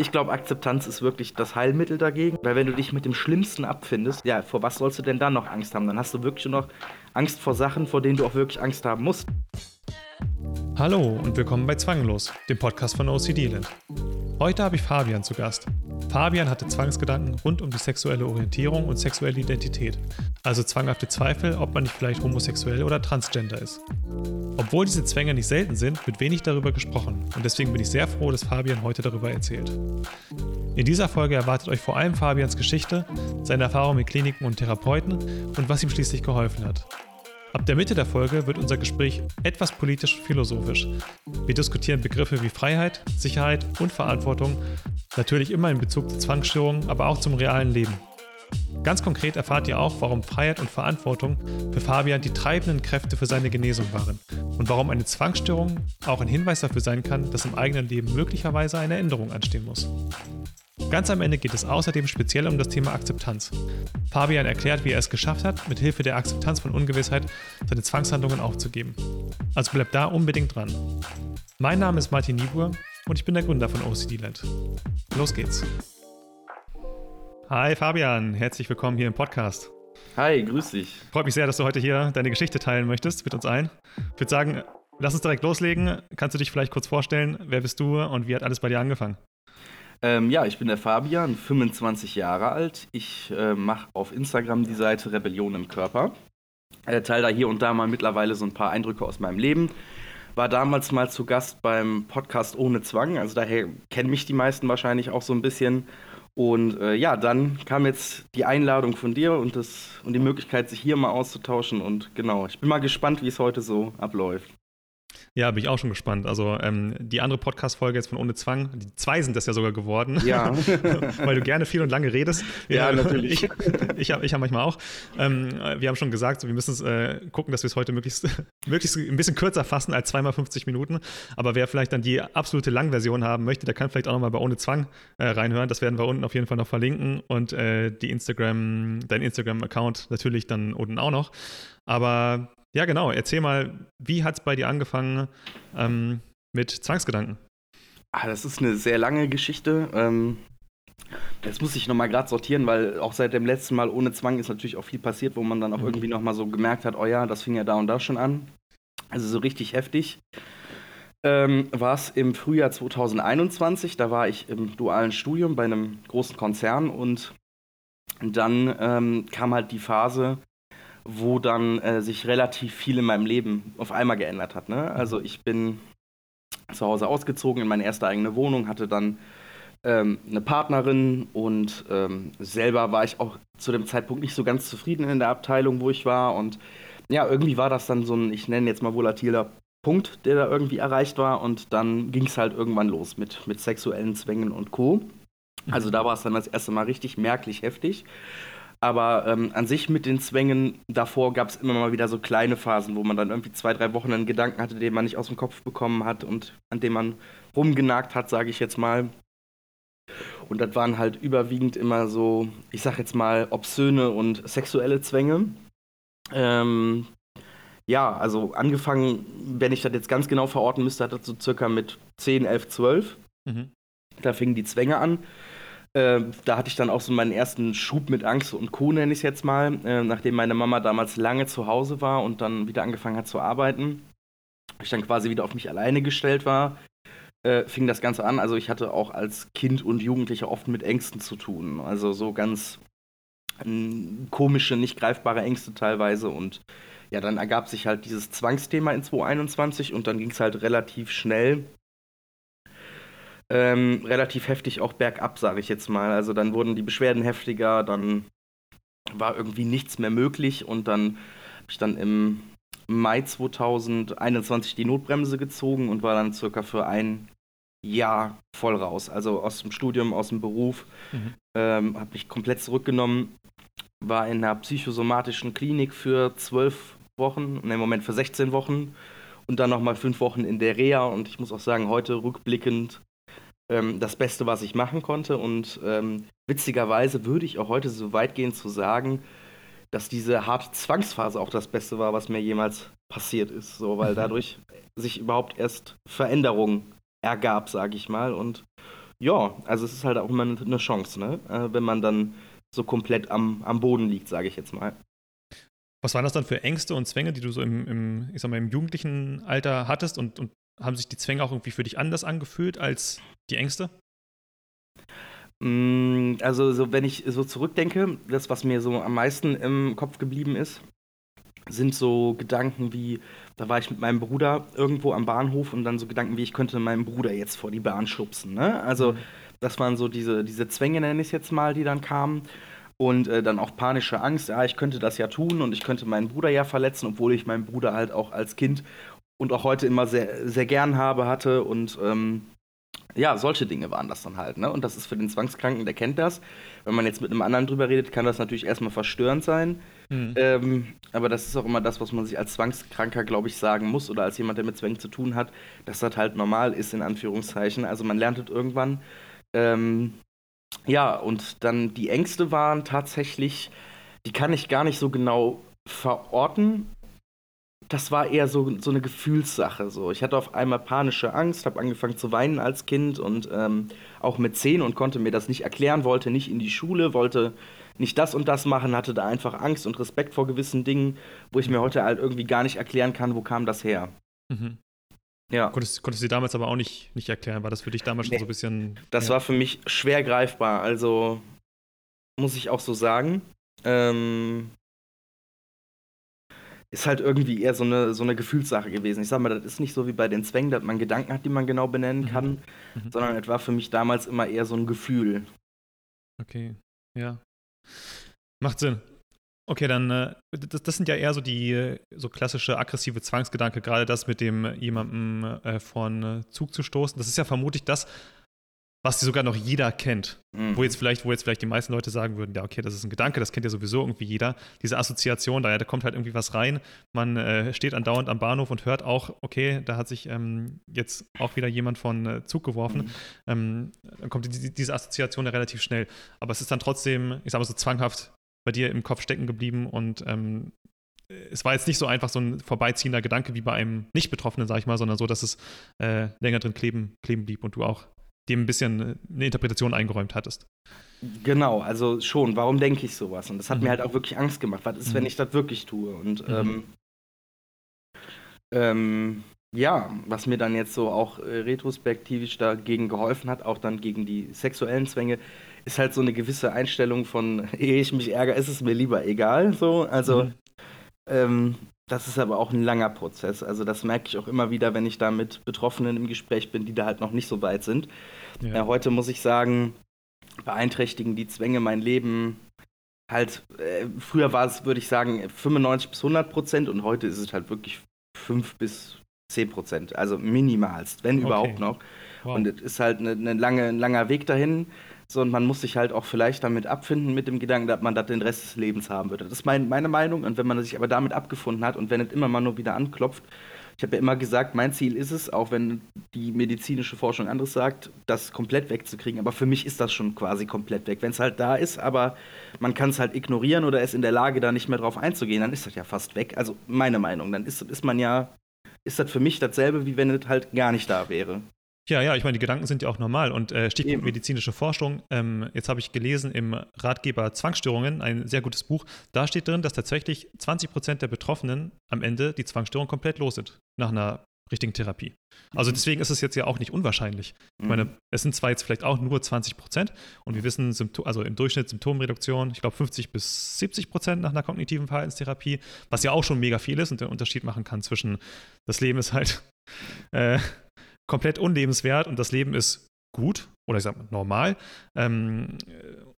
Ich glaube, Akzeptanz ist wirklich das Heilmittel dagegen. Weil wenn du dich mit dem Schlimmsten abfindest, ja, vor was sollst du denn dann noch Angst haben? Dann hast du wirklich nur noch Angst vor Sachen, vor denen du auch wirklich Angst haben musst. Hallo und willkommen bei Zwanglos, dem Podcast von OCD Land. Heute habe ich Fabian zu Gast. Fabian hatte Zwangsgedanken rund um die sexuelle Orientierung und sexuelle Identität, also zwanghafte Zweifel, ob man nicht vielleicht homosexuell oder transgender ist. Obwohl diese Zwänge nicht selten sind, wird wenig darüber gesprochen und deswegen bin ich sehr froh, dass Fabian heute darüber erzählt. In dieser Folge erwartet euch vor allem Fabians Geschichte, seine Erfahrungen mit Kliniken und Therapeuten und was ihm schließlich geholfen hat. Ab der Mitte der Folge wird unser Gespräch etwas politisch und philosophisch. Wir diskutieren Begriffe wie Freiheit, Sicherheit und Verantwortung, natürlich immer in Bezug zu Zwangsstörungen, aber auch zum realen Leben. Ganz konkret erfahrt ihr auch, warum Freiheit und Verantwortung für Fabian die treibenden Kräfte für seine Genesung waren und warum eine Zwangsstörung auch ein Hinweis dafür sein kann, dass im eigenen Leben möglicherweise eine Änderung anstehen muss. Ganz am Ende geht es außerdem speziell um das Thema Akzeptanz. Fabian erklärt, wie er es geschafft hat, mit Hilfe der Akzeptanz von Ungewissheit seine Zwangshandlungen aufzugeben. Also bleibt da unbedingt dran. Mein Name ist Martin Niebuhr und ich bin der Gründer von OCD Land. Los geht's. Hi Fabian, herzlich willkommen hier im Podcast. Hi, grüß dich. Freut mich sehr, dass du heute hier deine Geschichte teilen möchtest mit uns allen. Ich würde sagen, lass uns direkt loslegen. Kannst du dich vielleicht kurz vorstellen? Wer bist du und wie hat alles bei dir angefangen? Ähm, ja, ich bin der Fabian, 25 Jahre alt. Ich äh, mache auf Instagram die Seite Rebellion im Körper. Äh, teile da hier und da mal mittlerweile so ein paar Eindrücke aus meinem Leben. War damals mal zu Gast beim Podcast Ohne Zwang, also daher kennen mich die meisten wahrscheinlich auch so ein bisschen. Und äh, ja, dann kam jetzt die Einladung von dir und, das, und die Möglichkeit, sich hier mal auszutauschen. Und genau, ich bin mal gespannt, wie es heute so abläuft. Ja, bin ich auch schon gespannt. Also ähm, die andere Podcast-Folge jetzt von Ohne Zwang, die zwei sind das ja sogar geworden. Ja. Weil du gerne viel und lange redest. Ja, ja natürlich. Ich, ich habe ich hab manchmal auch. Ähm, wir haben schon gesagt, wir müssen äh, gucken, dass wir es heute möglichst, möglichst ein bisschen kürzer fassen als zweimal 50 Minuten. Aber wer vielleicht dann die absolute Langversion haben möchte, der kann vielleicht auch nochmal bei Ohne Zwang äh, reinhören. Das werden wir unten auf jeden Fall noch verlinken. Und äh, die Instagram, dein Instagram-Account natürlich dann unten auch noch. Aber ja, genau. Erzähl mal, wie hat es bei dir angefangen ähm, mit Zwangsgedanken? Ah, das ist eine sehr lange Geschichte. Ähm, jetzt muss ich nochmal gerade sortieren, weil auch seit dem letzten Mal ohne Zwang ist natürlich auch viel passiert, wo man dann auch mhm. irgendwie nochmal so gemerkt hat, oh ja, das fing ja da und da schon an. Also so richtig heftig. Ähm, war es im Frühjahr 2021, da war ich im dualen Studium bei einem großen Konzern und dann ähm, kam halt die Phase, wo dann äh, sich relativ viel in meinem Leben auf einmal geändert hat. Ne? Also ich bin zu Hause ausgezogen in meine erste eigene Wohnung, hatte dann ähm, eine Partnerin und ähm, selber war ich auch zu dem Zeitpunkt nicht so ganz zufrieden in der Abteilung, wo ich war. Und ja, irgendwie war das dann so ein, ich nenne jetzt mal volatiler Punkt, der da irgendwie erreicht war. Und dann ging es halt irgendwann los mit, mit sexuellen Zwängen und Co. Also da war es dann das erste Mal richtig merklich heftig. Aber ähm, an sich mit den Zwängen davor gab es immer mal wieder so kleine Phasen, wo man dann irgendwie zwei, drei Wochen einen Gedanken hatte, den man nicht aus dem Kopf bekommen hat und an dem man rumgenagt hat, sage ich jetzt mal. Und das waren halt überwiegend immer so, ich sag jetzt mal, obszöne und sexuelle Zwänge. Ähm, ja, also angefangen, wenn ich das jetzt ganz genau verorten müsste, hat das so circa mit 10, 11, 12. Mhm. Da fingen die Zwänge an. Äh, da hatte ich dann auch so meinen ersten Schub mit Angst und Co. nenne ich es jetzt mal, äh, nachdem meine Mama damals lange zu Hause war und dann wieder angefangen hat zu arbeiten. Ich dann quasi wieder auf mich alleine gestellt war, äh, fing das Ganze an. Also ich hatte auch als Kind und Jugendlicher oft mit Ängsten zu tun. Also so ganz ähm, komische, nicht greifbare Ängste teilweise und ja, dann ergab sich halt dieses Zwangsthema in 2021 und dann ging es halt relativ schnell ähm, relativ heftig auch bergab, sage ich jetzt mal. Also dann wurden die Beschwerden heftiger, dann war irgendwie nichts mehr möglich und dann habe ich dann im Mai 2021 die Notbremse gezogen und war dann circa für ein Jahr voll raus. Also aus dem Studium, aus dem Beruf, mhm. ähm, habe mich komplett zurückgenommen, war in einer psychosomatischen Klinik für zwölf Wochen, ne, im Moment für 16 Wochen und dann nochmal fünf Wochen in der Reha und ich muss auch sagen, heute rückblickend ähm, das Beste, was ich machen konnte. Und ähm, witzigerweise würde ich auch heute so weit gehen zu sagen, dass diese harte Zwangsphase auch das Beste war, was mir jemals passiert ist. So, weil dadurch sich überhaupt erst Veränderung ergab, sage ich mal. Und ja, also es ist halt auch immer eine Chance, ne? Äh, wenn man dann so komplett am, am Boden liegt, sage ich jetzt mal. Was waren das dann für Ängste und Zwänge, die du so im, im, ich sag mal, im jugendlichen Alter hattest und, und haben sich die Zwänge auch irgendwie für dich anders angefühlt als die Ängste? Mm, also, so, wenn ich so zurückdenke, das, was mir so am meisten im Kopf geblieben ist, sind so Gedanken wie, da war ich mit meinem Bruder irgendwo am Bahnhof und dann so Gedanken wie, ich könnte meinen Bruder jetzt vor die Bahn schubsen. Ne? Also, mhm. das waren so diese, diese Zwänge, nenne ich es jetzt mal, die dann kamen. Und äh, dann auch panische Angst, ja, ich könnte das ja tun und ich könnte meinen Bruder ja verletzen, obwohl ich meinen Bruder halt auch als Kind und auch heute immer sehr, sehr gern habe, hatte. Und ähm, ja, solche Dinge waren das dann halt. Ne? Und das ist für den Zwangskranken, der kennt das. Wenn man jetzt mit einem anderen drüber redet, kann das natürlich erstmal verstörend sein. Mhm. Ähm, aber das ist auch immer das, was man sich als Zwangskranker, glaube ich, sagen muss oder als jemand, der mit Zwängen zu tun hat, dass das halt normal ist, in Anführungszeichen. Also man lernt es irgendwann. Ähm, ja, und dann die Ängste waren tatsächlich, die kann ich gar nicht so genau verorten, das war eher so, so eine Gefühlssache. So. Ich hatte auf einmal panische Angst, habe angefangen zu weinen als Kind und ähm, auch mit zehn und konnte mir das nicht erklären, wollte nicht in die Schule, wollte nicht das und das machen, hatte da einfach Angst und Respekt vor gewissen Dingen, wo ich mir heute halt irgendwie gar nicht erklären kann, wo kam das her. Mhm. Ja. Konntest, konntest du damals aber auch nicht, nicht erklären? War das für dich damals nee. schon so ein bisschen. Das ja. war für mich schwer greifbar. Also muss ich auch so sagen. Ähm, ist halt irgendwie eher so eine, so eine Gefühlssache gewesen. Ich sag mal, das ist nicht so wie bei den Zwängen, dass man Gedanken hat, die man genau benennen mhm. kann, mhm. sondern es war für mich damals immer eher so ein Gefühl. Okay, ja. Macht Sinn. Okay, dann, äh, das, das, sind ja eher so die so klassische aggressive Zwangsgedanke, gerade das mit dem jemandem äh, von äh, Zug zu stoßen. Das ist ja vermutlich das, was sogar noch jeder kennt. Mhm. Wo, jetzt vielleicht, wo jetzt vielleicht die meisten Leute sagen würden, ja, okay, das ist ein Gedanke, das kennt ja sowieso irgendwie jeder. Diese Assoziation, da, ja, da kommt halt irgendwie was rein. Man äh, steht andauernd am Bahnhof und hört auch, okay, da hat sich ähm, jetzt auch wieder jemand von äh, Zug geworfen. Mhm. Ähm, dann kommt die, diese Assoziation ja relativ schnell. Aber es ist dann trotzdem, ich sag mal so zwanghaft bei dir im Kopf stecken geblieben und ähm, es war jetzt nicht so einfach so ein vorbeiziehender Gedanke wie bei einem Nicht-Betroffenen, sag ich mal, sondern so, dass es äh, länger drin kleben, kleben blieb und du auch dem ein bisschen eine Interpretation eingeräumt hattest. Genau, also schon. Warum denke ich sowas? Und das hat mhm. mir halt auch wirklich Angst gemacht. Was ist, mhm. wenn ich das wirklich tue? Und mhm. ähm, ähm, ja, was mir dann jetzt so auch äh, retrospektivisch dagegen geholfen hat, auch dann gegen die sexuellen Zwänge, ist halt so eine gewisse Einstellung von, ehe ich mich ärgere, ist es mir lieber egal. So, also mhm. ähm, das ist aber auch ein langer Prozess. Also das merke ich auch immer wieder, wenn ich da mit Betroffenen im Gespräch bin, die da halt noch nicht so weit sind. Ja. Ja, heute muss ich sagen, beeinträchtigen die Zwänge mein Leben halt. Äh, früher war es, würde ich sagen, 95 bis 100 Prozent und heute ist es halt wirklich 5 bis 10 Prozent. Also minimalst, wenn okay. überhaupt noch. Wow. Und es ist halt eine, eine lange, ein langer Weg dahin. So, und man muss sich halt auch vielleicht damit abfinden, mit dem Gedanken, dass man das den Rest des Lebens haben würde. Das ist mein, meine Meinung. Und wenn man sich aber damit abgefunden hat und wenn es immer mal nur wieder anklopft, ich habe ja immer gesagt, mein Ziel ist es, auch wenn die medizinische Forschung anderes sagt, das komplett wegzukriegen. Aber für mich ist das schon quasi komplett weg. Wenn es halt da ist, aber man kann es halt ignorieren oder ist in der Lage, da nicht mehr drauf einzugehen, dann ist das ja fast weg. Also meine Meinung. Dann ist, ist man ja, ist das für mich dasselbe, wie wenn es halt gar nicht da wäre. Ja, ja, ich meine, die Gedanken sind ja auch normal. Und äh, Stichpunkt Eben. medizinische Forschung. Ähm, jetzt habe ich gelesen im Ratgeber Zwangsstörungen, ein sehr gutes Buch. Da steht drin, dass tatsächlich 20 Prozent der Betroffenen am Ende die Zwangsstörung komplett los sind nach einer richtigen Therapie. Also mhm. deswegen ist es jetzt ja auch nicht unwahrscheinlich. Ich meine, mhm. es sind zwar jetzt vielleicht auch nur 20 Prozent und wir wissen, Symptom also im Durchschnitt Symptomreduktion, ich glaube 50 bis 70 Prozent nach einer kognitiven Verhaltenstherapie, was ja auch schon mega viel ist und den Unterschied machen kann zwischen das Leben ist halt äh, komplett unlebenswert und das Leben ist gut oder ich sag mal normal. Ähm,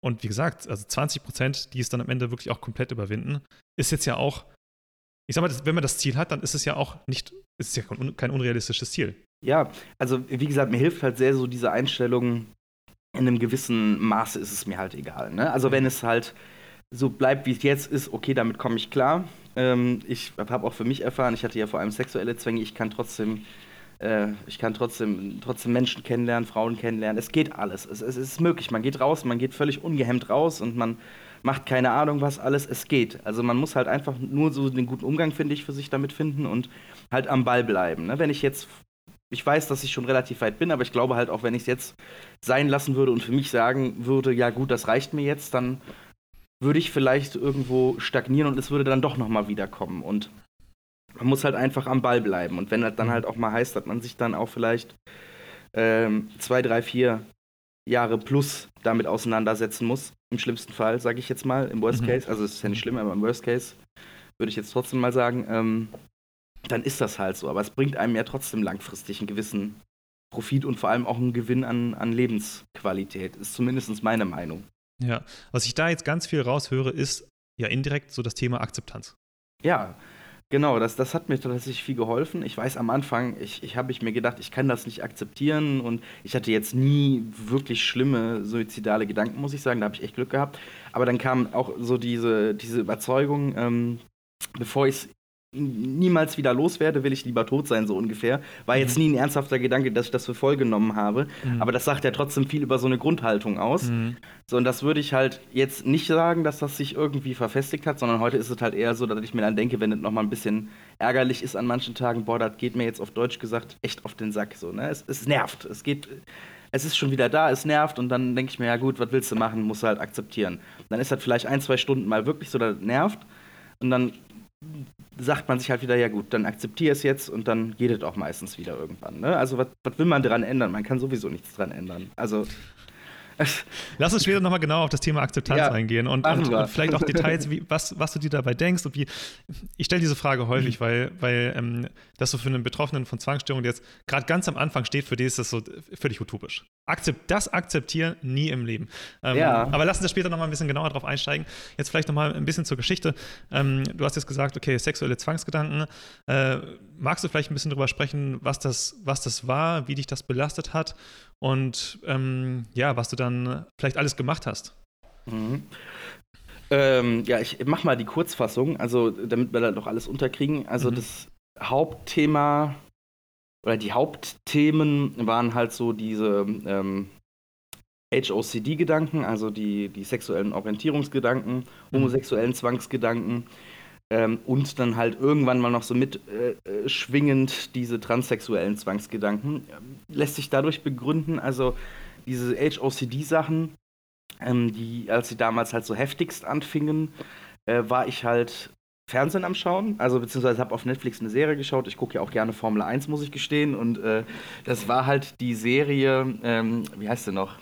und wie gesagt, also 20 Prozent, die es dann am Ende wirklich auch komplett überwinden, ist jetzt ja auch, ich sag mal, wenn man das Ziel hat, dann ist es ja auch nicht, ist ja kein unrealistisches Ziel. Ja, also wie gesagt, mir hilft halt sehr so diese Einstellung, in einem gewissen Maße ist es mir halt egal. Ne? Also wenn es halt so bleibt, wie es jetzt ist, okay, damit komme ich klar. Ähm, ich habe auch für mich erfahren, ich hatte ja vor allem sexuelle Zwänge, ich kann trotzdem äh, ich kann trotzdem, trotzdem Menschen kennenlernen, Frauen kennenlernen. Es geht alles. Es, es, ist möglich. Man geht raus, man geht völlig ungehemmt raus und man macht keine Ahnung, was alles. Es geht. Also man muss halt einfach nur so den guten Umgang, finde ich, für sich damit finden und halt am Ball bleiben. Ne? Wenn ich jetzt ich weiß, dass ich schon relativ weit bin, aber ich glaube halt auch, wenn ich es jetzt sein lassen würde und für mich sagen würde, ja gut, das reicht mir jetzt, dann würde ich vielleicht irgendwo stagnieren und es würde dann doch nochmal wiederkommen. Und man muss halt einfach am Ball bleiben. Und wenn das dann mhm. halt auch mal heißt, dass man sich dann auch vielleicht ähm, zwei, drei, vier Jahre plus damit auseinandersetzen muss, im schlimmsten Fall, sage ich jetzt mal, im Worst mhm. Case, also es ist ja nicht schlimm, aber im Worst Case würde ich jetzt trotzdem mal sagen, ähm, dann ist das halt so. Aber es bringt einem ja trotzdem langfristig einen gewissen Profit und vor allem auch einen Gewinn an, an Lebensqualität, ist zumindest meine Meinung. Ja, was ich da jetzt ganz viel raushöre, ist ja indirekt so das Thema Akzeptanz. Ja, genau, das, das hat mir tatsächlich viel geholfen. Ich weiß am Anfang, ich, ich habe ich mir gedacht, ich kann das nicht akzeptieren und ich hatte jetzt nie wirklich schlimme suizidale Gedanken, muss ich sagen. Da habe ich echt Glück gehabt. Aber dann kam auch so diese, diese Überzeugung, ähm, bevor ich es niemals wieder loswerde, will ich lieber tot sein, so ungefähr. War jetzt mhm. nie ein ernsthafter Gedanke, dass ich das für voll genommen habe. Mhm. Aber das sagt ja trotzdem viel über so eine Grundhaltung aus. Mhm. So, und das würde ich halt jetzt nicht sagen, dass das sich irgendwie verfestigt hat, sondern heute ist es halt eher so, dass ich mir dann denke, wenn es nochmal ein bisschen ärgerlich ist an manchen Tagen, boah, das geht mir jetzt auf Deutsch gesagt echt auf den Sack. So, ne? es, es nervt. Es geht. Es ist schon wieder da, es nervt und dann denke ich mir, ja gut, was willst du machen, musst du halt akzeptieren. Dann ist das vielleicht ein, zwei Stunden mal wirklich so, dass nervt und dann sagt man sich halt wieder, ja gut, dann akzeptiere es jetzt und dann geht es auch meistens wieder irgendwann. Ne? Also was will man daran ändern? Man kann sowieso nichts dran ändern. Also Lass uns später nochmal genau auf das Thema Akzeptanz ja, eingehen und, und, und, vielleicht auch Details, wie, was, was du dir dabei denkst und wie. Ich stelle diese Frage häufig, mhm. weil, weil ähm, das so für einen Betroffenen von Zwangsstörungen, der jetzt gerade ganz am Anfang steht, für die ist das so völlig utopisch. Akzept, das akzeptieren nie im Leben. Ähm, ja. Aber lass uns später nochmal ein bisschen genauer drauf einsteigen. Jetzt vielleicht nochmal ein bisschen zur Geschichte. Ähm, du hast jetzt gesagt, okay, sexuelle Zwangsgedanken. Äh, magst du vielleicht ein bisschen darüber sprechen, was das, was das war, wie dich das belastet hat und ähm, ja, was du dann vielleicht alles gemacht hast. Mhm. Ähm, ja, ich mach mal die Kurzfassung, also damit wir da doch alles unterkriegen. Also mhm. das Hauptthema oder die Hauptthemen waren halt so diese ähm, HOCD-Gedanken, also die, die sexuellen Orientierungsgedanken, mhm. homosexuellen Zwangsgedanken, ähm, und dann halt irgendwann mal noch so mitschwingend äh, diese transsexuellen Zwangsgedanken. Ähm, lässt sich dadurch begründen, also diese HOCD-Sachen, ähm, die, als sie damals halt so heftigst anfingen, äh, war ich halt Fernsehen am Schauen, also beziehungsweise habe auf Netflix eine Serie geschaut. Ich gucke ja auch gerne Formel 1, muss ich gestehen. Und äh, das war halt die Serie, ähm, wie heißt sie noch?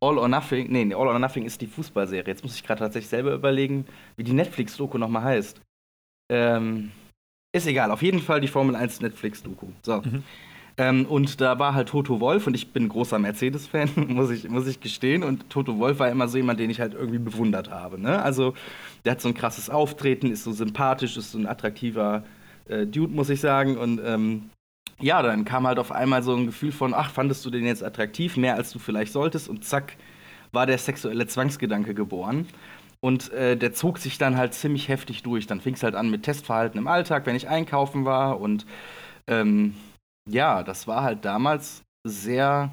All or Nothing. Nee, All or Nothing ist die Fußballserie. Jetzt muss ich gerade tatsächlich selber überlegen, wie die Netflix-Doku nochmal heißt. Ähm, ist egal, auf jeden Fall die Formel 1 Netflix-Doku. So. Mhm. Ähm, und da war halt Toto Wolf und ich bin großer Mercedes-Fan, muss ich, muss ich gestehen. Und Toto Wolf war immer so jemand, den ich halt irgendwie bewundert habe. Ne? Also, der hat so ein krasses Auftreten, ist so sympathisch, ist so ein attraktiver äh, Dude, muss ich sagen. Und ähm, ja, dann kam halt auf einmal so ein Gefühl von, ach, fandest du den jetzt attraktiv, mehr als du vielleicht solltest? Und zack, war der sexuelle Zwangsgedanke geboren. Und äh, der zog sich dann halt ziemlich heftig durch. Dann fing es halt an mit Testverhalten im Alltag, wenn ich einkaufen war. Und ähm, ja, das war halt damals sehr.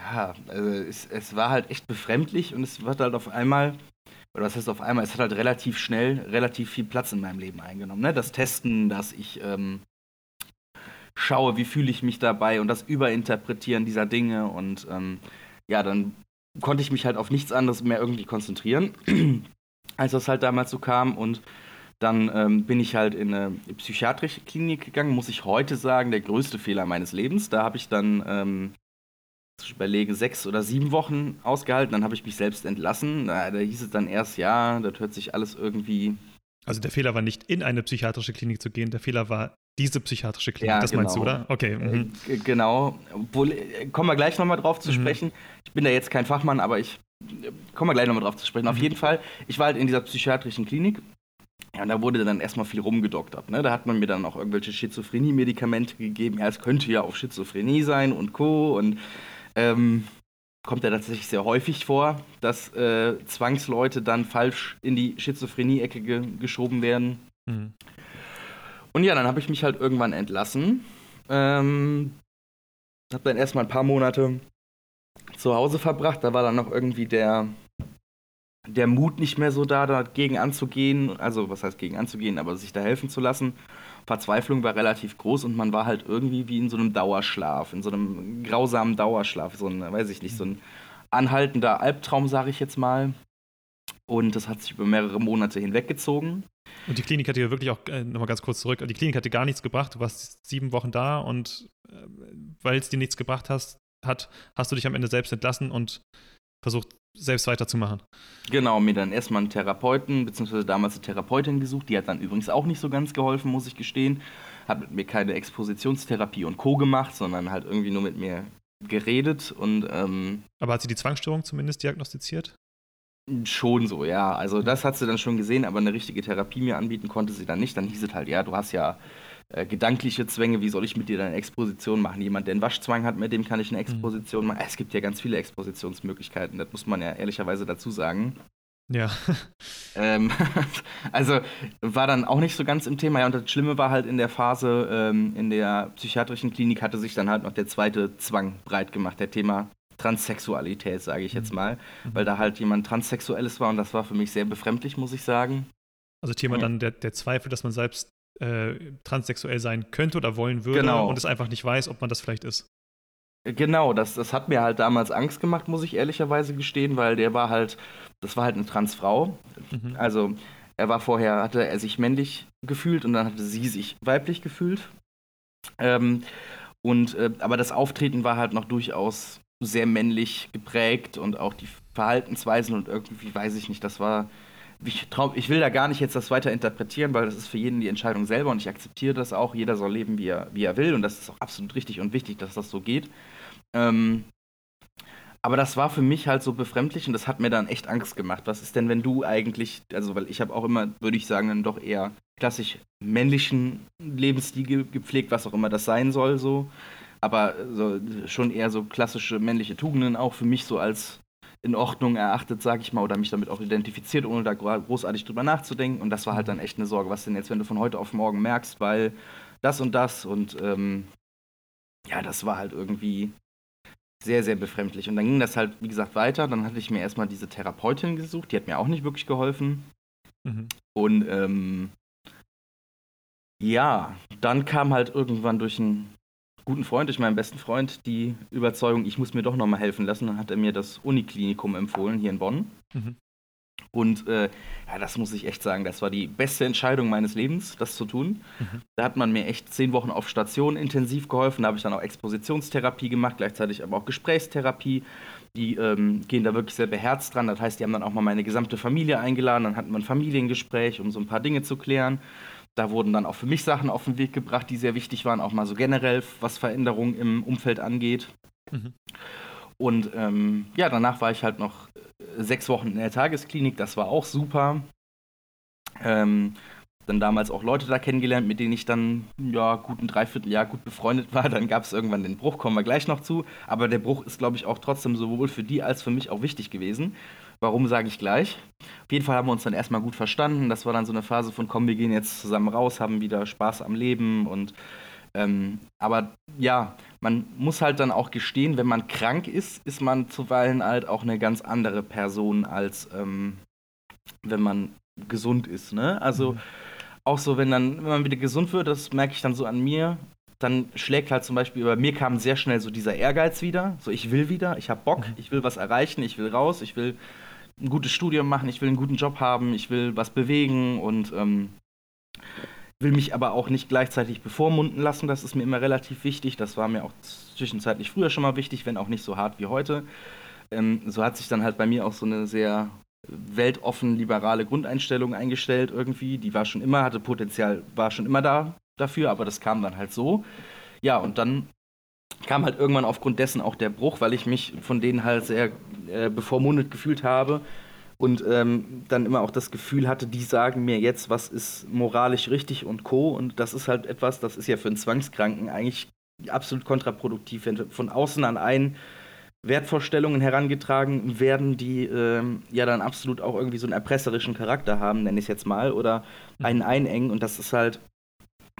Ja, also es, es war halt echt befremdlich und es wird halt auf einmal, oder was heißt auf einmal, es hat halt relativ schnell relativ viel Platz in meinem Leben eingenommen. Ne? Das Testen, dass ich ähm, schaue, wie fühle ich mich dabei und das Überinterpretieren dieser Dinge und ähm, ja, dann konnte ich mich halt auf nichts anderes mehr irgendwie konzentrieren, als das halt damals so kam. Und dann ähm, bin ich halt in eine psychiatrische Klinik gegangen, muss ich heute sagen, der größte Fehler meines Lebens. Da habe ich dann, ähm, ich überlege, sechs oder sieben Wochen ausgehalten. Dann habe ich mich selbst entlassen. Da, da hieß es dann erst, ja, das hört sich alles irgendwie. Also der Fehler war nicht in eine psychiatrische Klinik zu gehen, der Fehler war diese psychiatrische Klinik, ja, das genau. meinst du, oder? Okay. Äh, mhm. Genau. Obwohl, äh, kommen wir gleich nochmal drauf zu mhm. sprechen. Ich bin da jetzt kein Fachmann, aber ich äh, komme gleich nochmal drauf zu sprechen. Mhm. Auf jeden Fall, ich war halt in dieser psychiatrischen Klinik. Ja, und da wurde dann erstmal viel rumgedoktert. Ne? Da hat man mir dann auch irgendwelche Schizophrenie-Medikamente gegeben. Ja, es könnte ja auch Schizophrenie sein und Co. Und ähm, kommt ja tatsächlich sehr häufig vor, dass äh, Zwangsleute dann falsch in die Schizophrenie-Ecke ge geschoben werden. Mhm. Und ja, dann habe ich mich halt irgendwann entlassen. Ähm, habe dann erstmal ein paar Monate zu Hause verbracht. Da war dann noch irgendwie der, der Mut nicht mehr so da, dagegen anzugehen. Also, was heißt gegen anzugehen, aber sich da helfen zu lassen. Verzweiflung war relativ groß und man war halt irgendwie wie in so einem Dauerschlaf, in so einem grausamen Dauerschlaf, so ein, weiß ich nicht, so ein anhaltender Albtraum, sage ich jetzt mal. Und das hat sich über mehrere Monate hinweggezogen. Und die Klinik hat dir wirklich auch, äh, nochmal ganz kurz zurück, die Klinik hat dir gar nichts gebracht. Du warst sieben Wochen da und äh, weil es dir nichts gebracht hast, hat, hast du dich am Ende selbst entlassen und versucht, selbst weiterzumachen. Genau, mir dann erstmal einen Therapeuten, beziehungsweise damals eine Therapeutin gesucht. Die hat dann übrigens auch nicht so ganz geholfen, muss ich gestehen. Hat mit mir keine Expositionstherapie und Co. gemacht, sondern halt irgendwie nur mit mir geredet und. Ähm, Aber hat sie die Zwangsstörung zumindest diagnostiziert? Schon so, ja. Also das hat sie dann schon gesehen, aber eine richtige Therapie mir anbieten konnte sie dann nicht. Dann hieß es halt, ja, du hast ja äh, gedankliche Zwänge, wie soll ich mit dir deine Exposition machen? Jemand, der einen Waschzwang hat, mit dem kann ich eine mhm. Exposition mhm. machen. Es gibt ja ganz viele Expositionsmöglichkeiten, das muss man ja ehrlicherweise dazu sagen. Ja. ähm, also war dann auch nicht so ganz im Thema. Ja, und das Schlimme war halt in der Phase, ähm, in der psychiatrischen Klinik hatte sich dann halt noch der zweite Zwang breit gemacht, der Thema Transsexualität, sage ich jetzt mhm. mal, mhm. weil da halt jemand Transsexuelles war und das war für mich sehr befremdlich, muss ich sagen. Also Thema mhm. dann der, der Zweifel, dass man selbst äh, transsexuell sein könnte oder wollen würde genau. und es einfach nicht weiß, ob man das vielleicht ist. Genau, das, das hat mir halt damals Angst gemacht, muss ich ehrlicherweise gestehen, weil der war halt, das war halt eine Transfrau. Mhm. Also er war vorher, hatte er sich männlich gefühlt und dann hatte sie sich weiblich gefühlt. Ähm, und äh, aber das Auftreten war halt noch durchaus sehr männlich geprägt und auch die Verhaltensweisen und irgendwie weiß ich nicht, das war ich, trau, ich will da gar nicht jetzt das weiter interpretieren, weil das ist für jeden die Entscheidung selber und ich akzeptiere das auch. Jeder soll leben, wie er, wie er will und das ist auch absolut richtig und wichtig, dass das so geht. Ähm, aber das war für mich halt so befremdlich und das hat mir dann echt Angst gemacht. Was ist denn, wenn du eigentlich, also weil ich habe auch immer, würde ich sagen, dann doch eher klassisch männlichen Lebensstil gepflegt, was auch immer das sein soll, so. Aber so, schon eher so klassische männliche Tugenden auch für mich so als in Ordnung erachtet, sage ich mal, oder mich damit auch identifiziert, ohne da großartig drüber nachzudenken. Und das war halt dann echt eine Sorge. Was denn jetzt, wenn du von heute auf morgen merkst, weil das und das und ähm, ja, das war halt irgendwie sehr, sehr befremdlich. Und dann ging das halt, wie gesagt, weiter. Dann hatte ich mir erstmal diese Therapeutin gesucht, die hat mir auch nicht wirklich geholfen. Mhm. Und ähm, ja, dann kam halt irgendwann durch einen guten Freund, durch meinen besten Freund, die Überzeugung, ich muss mir doch nochmal helfen lassen. Dann hat er mir das Uniklinikum empfohlen hier in Bonn. Mhm. Und äh, ja, das muss ich echt sagen, das war die beste Entscheidung meines Lebens, das zu tun. Mhm. Da hat man mir echt zehn Wochen auf Station intensiv geholfen. Da habe ich dann auch Expositionstherapie gemacht, gleichzeitig aber auch Gesprächstherapie. Die ähm, gehen da wirklich sehr beherzt dran. Das heißt, die haben dann auch mal meine gesamte Familie eingeladen. Dann hatten wir ein Familiengespräch, um so ein paar Dinge zu klären. Da wurden dann auch für mich Sachen auf den Weg gebracht, die sehr wichtig waren, auch mal so generell, was Veränderungen im Umfeld angeht. Mhm. Und ähm, ja, danach war ich halt noch sechs Wochen in der Tagesklinik, das war auch super. Ähm, dann damals auch Leute da kennengelernt, mit denen ich dann ja gut ein Dreivierteljahr gut befreundet war. Dann gab es irgendwann den Bruch, kommen wir gleich noch zu. Aber der Bruch ist, glaube ich, auch trotzdem sowohl für die als für mich auch wichtig gewesen. Warum sage ich gleich? Auf jeden Fall haben wir uns dann erstmal gut verstanden. Das war dann so eine Phase von komm, wir gehen jetzt zusammen raus, haben wieder Spaß am Leben und ähm, aber ja, man muss halt dann auch gestehen, wenn man krank ist, ist man zuweilen halt auch eine ganz andere Person als ähm, wenn man gesund ist. Ne? Also mhm. auch so, wenn dann, wenn man wieder gesund wird, das merke ich dann so an mir, dann schlägt halt zum Beispiel, bei mir kam sehr schnell so dieser Ehrgeiz wieder. So, ich will wieder, ich habe Bock, mhm. ich will was erreichen, ich will raus, ich will ein gutes Studium machen, ich will einen guten Job haben, ich will was bewegen und ähm, will mich aber auch nicht gleichzeitig bevormunden lassen. Das ist mir immer relativ wichtig. Das war mir auch zwischenzeitlich früher schon mal wichtig, wenn auch nicht so hart wie heute. Ähm, so hat sich dann halt bei mir auch so eine sehr weltoffen liberale Grundeinstellung eingestellt irgendwie. Die war schon immer, hatte Potenzial, war schon immer da dafür, aber das kam dann halt so. Ja, und dann kam halt irgendwann aufgrund dessen auch der Bruch, weil ich mich von denen halt sehr äh, bevormundet gefühlt habe und ähm, dann immer auch das Gefühl hatte, die sagen mir jetzt, was ist moralisch richtig und co. Und das ist halt etwas, das ist ja für einen Zwangskranken eigentlich absolut kontraproduktiv, wenn von außen an einen Wertvorstellungen herangetragen werden, die ähm, ja dann absolut auch irgendwie so einen erpresserischen Charakter haben, nenne ich es jetzt mal, oder einen mhm. einengen. Und das ist halt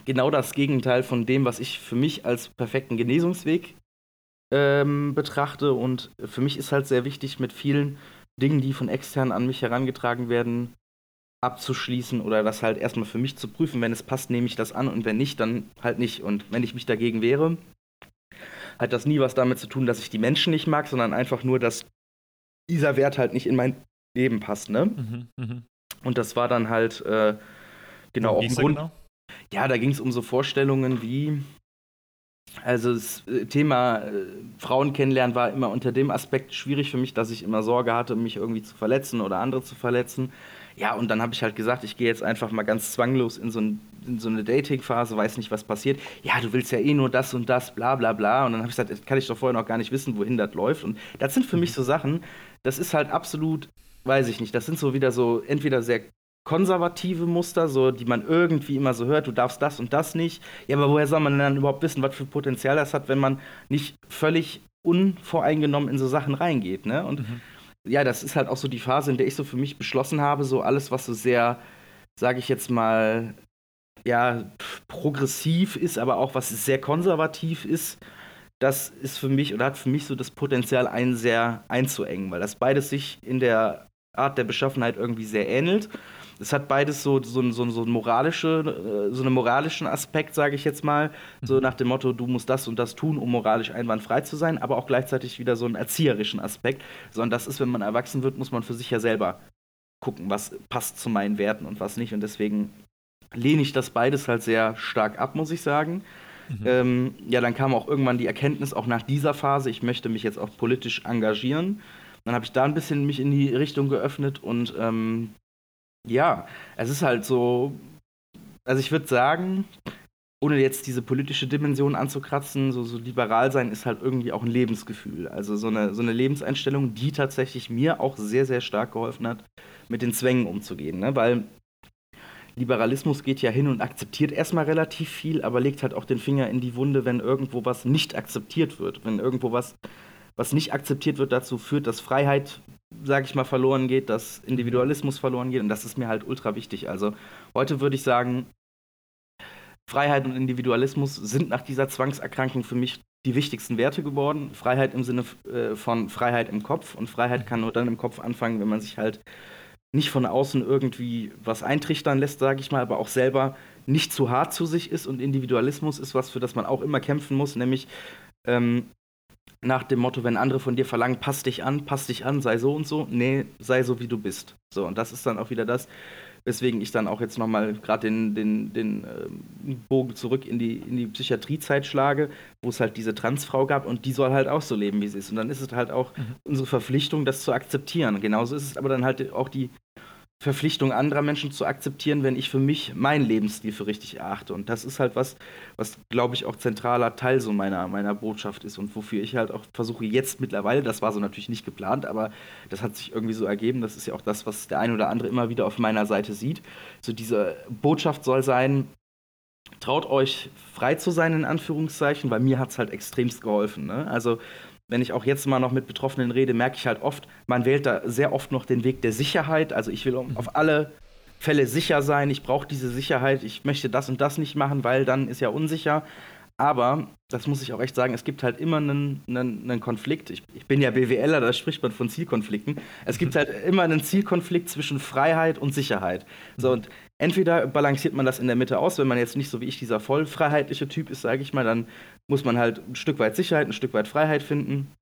genau das Gegenteil von dem, was ich für mich als perfekten Genesungsweg ähm, betrachte. Und für mich ist halt sehr wichtig, mit vielen Dingen, die von extern an mich herangetragen werden, abzuschließen oder das halt erstmal für mich zu prüfen. Wenn es passt, nehme ich das an und wenn nicht, dann halt nicht. Und wenn ich mich dagegen wehre, hat das nie was damit zu tun, dass ich die Menschen nicht mag, sondern einfach nur, dass dieser Wert halt nicht in mein Leben passt, ne? Mhm, mh. Und das war dann halt äh, genau auch ein Grund. Genau? Ja, da ging es um so Vorstellungen wie, also das äh, Thema äh, Frauen kennenlernen war immer unter dem Aspekt schwierig für mich, dass ich immer Sorge hatte, mich irgendwie zu verletzen oder andere zu verletzen. Ja, und dann habe ich halt gesagt, ich gehe jetzt einfach mal ganz zwanglos in so, ein, in so eine Dating-Phase, weiß nicht, was passiert. Ja, du willst ja eh nur das und das, bla bla bla. Und dann habe ich gesagt, das kann ich doch vorher noch gar nicht wissen, wohin das läuft. Und das sind für mich so Sachen, das ist halt absolut, weiß ich nicht, das sind so wieder so entweder sehr konservative Muster, so die man irgendwie immer so hört, du darfst das und das nicht. Ja, aber woher soll man denn dann überhaupt wissen, was für Potenzial das hat, wenn man nicht völlig unvoreingenommen in so Sachen reingeht, ne? Und mhm. ja, das ist halt auch so die Phase, in der ich so für mich beschlossen habe, so alles, was so sehr, sage ich jetzt mal, ja, progressiv ist, aber auch was sehr konservativ ist, das ist für mich oder hat für mich so das Potenzial, einen sehr einzuengen, weil das beides sich in der Art der Beschaffenheit irgendwie sehr ähnelt es hat beides so, so, so, so, moralische, äh, so einen moralischen Aspekt, sage ich jetzt mal. So mhm. nach dem Motto, du musst das und das tun, um moralisch einwandfrei zu sein, aber auch gleichzeitig wieder so einen erzieherischen Aspekt. Sondern das ist, wenn man erwachsen wird, muss man für sich ja selber gucken, was passt zu meinen Werten und was nicht. Und deswegen lehne ich das beides halt sehr stark ab, muss ich sagen. Mhm. Ähm, ja, dann kam auch irgendwann die Erkenntnis, auch nach dieser Phase, ich möchte mich jetzt auch politisch engagieren. Dann habe ich da ein bisschen mich in die Richtung geöffnet und ähm, ja, es ist halt so, also ich würde sagen, ohne jetzt diese politische Dimension anzukratzen, so, so liberal sein ist halt irgendwie auch ein Lebensgefühl. Also so eine, so eine Lebenseinstellung, die tatsächlich mir auch sehr, sehr stark geholfen hat, mit den Zwängen umzugehen. Ne? Weil Liberalismus geht ja hin und akzeptiert erstmal relativ viel, aber legt halt auch den Finger in die Wunde, wenn irgendwo was nicht akzeptiert wird. Wenn irgendwo was, was nicht akzeptiert wird, dazu führt, dass Freiheit sage ich mal, verloren geht, dass Individualismus verloren geht und das ist mir halt ultra wichtig. Also heute würde ich sagen, Freiheit und Individualismus sind nach dieser Zwangserkrankung für mich die wichtigsten Werte geworden. Freiheit im Sinne äh, von Freiheit im Kopf und Freiheit kann nur dann im Kopf anfangen, wenn man sich halt nicht von außen irgendwie was eintrichtern lässt, sage ich mal, aber auch selber nicht zu hart zu sich ist und Individualismus ist was, für das man auch immer kämpfen muss, nämlich ähm, nach dem Motto, wenn andere von dir verlangen, pass dich an, pass dich an, sei so und so. Nee, sei so, wie du bist. So, und das ist dann auch wieder das, weswegen ich dann auch jetzt nochmal gerade den, den, den äh, Bogen zurück in die, in die Psychiatriezeit schlage, wo es halt diese Transfrau gab und die soll halt auch so leben, wie sie ist. Und dann ist es halt auch mhm. unsere Verpflichtung, das zu akzeptieren. Genauso ist es aber dann halt auch die Verpflichtung anderer Menschen zu akzeptieren, wenn ich für mich meinen Lebensstil für richtig erachte. Und das ist halt was, was, glaube ich, auch zentraler Teil so meiner, meiner Botschaft ist und wofür ich halt auch versuche jetzt mittlerweile, das war so natürlich nicht geplant, aber das hat sich irgendwie so ergeben, das ist ja auch das, was der ein oder andere immer wieder auf meiner Seite sieht. So diese Botschaft soll sein, traut euch frei zu sein, in Anführungszeichen, weil mir hat es halt extremst geholfen. Ne? Also wenn ich auch jetzt mal noch mit Betroffenen rede, merke ich halt oft, man wählt da sehr oft noch den Weg der Sicherheit. Also ich will mhm. auf alle Fälle sicher sein, ich brauche diese Sicherheit, ich möchte das und das nicht machen, weil dann ist ja unsicher. Aber, das muss ich auch echt sagen, es gibt halt immer einen, einen, einen Konflikt. Ich, ich, bin ja BWLer, da spricht man von Zielkonflikten. Es gibt halt immer einen Zielkonflikt zwischen Freiheit und Sicherheit. So, und entweder balanciert man das in der Mitte aus, wenn man jetzt nicht so wie ich dieser vollfreiheitliche Typ ist, sage ich mal, dann muss man halt ein Stück weit Sicherheit, ein Stück weit Freiheit finden.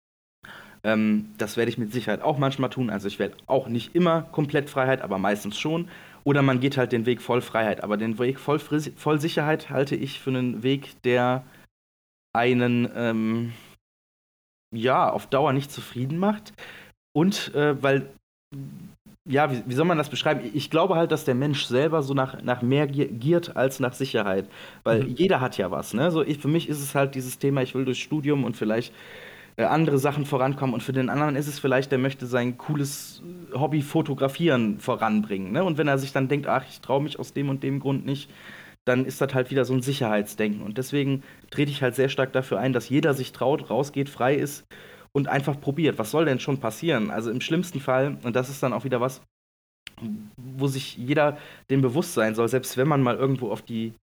Ähm, das werde ich mit Sicherheit auch manchmal tun. Also ich werde auch nicht immer komplett Freiheit, aber meistens schon. Oder man geht halt den Weg voll Freiheit. Aber den Weg voll, voll Sicherheit halte ich für einen Weg, der einen ähm, ja auf Dauer nicht zufrieden macht. Und äh, weil ja, wie, wie, soll man das beschreiben? Ich glaube halt, dass der Mensch selber so nach, nach mehr giert als nach Sicherheit. Weil mhm. jeder hat ja was. Ne? So, ich, für mich ist es halt dieses Thema, ich will durch Studium und vielleicht äh, andere Sachen vorankommen. Und für den anderen ist es vielleicht, der möchte sein cooles Hobby Fotografieren voranbringen. Ne? Und wenn er sich dann denkt, ach, ich traue mich aus dem und dem Grund nicht, dann ist das halt wieder so ein Sicherheitsdenken. Und deswegen trete ich halt sehr stark dafür ein, dass jeder sich traut, rausgeht, frei ist und einfach probiert. Was soll denn schon passieren? Also im schlimmsten Fall, und das ist dann auch wieder was, wo sich jeder dem bewusst sein soll, selbst wenn man mal irgendwo auf die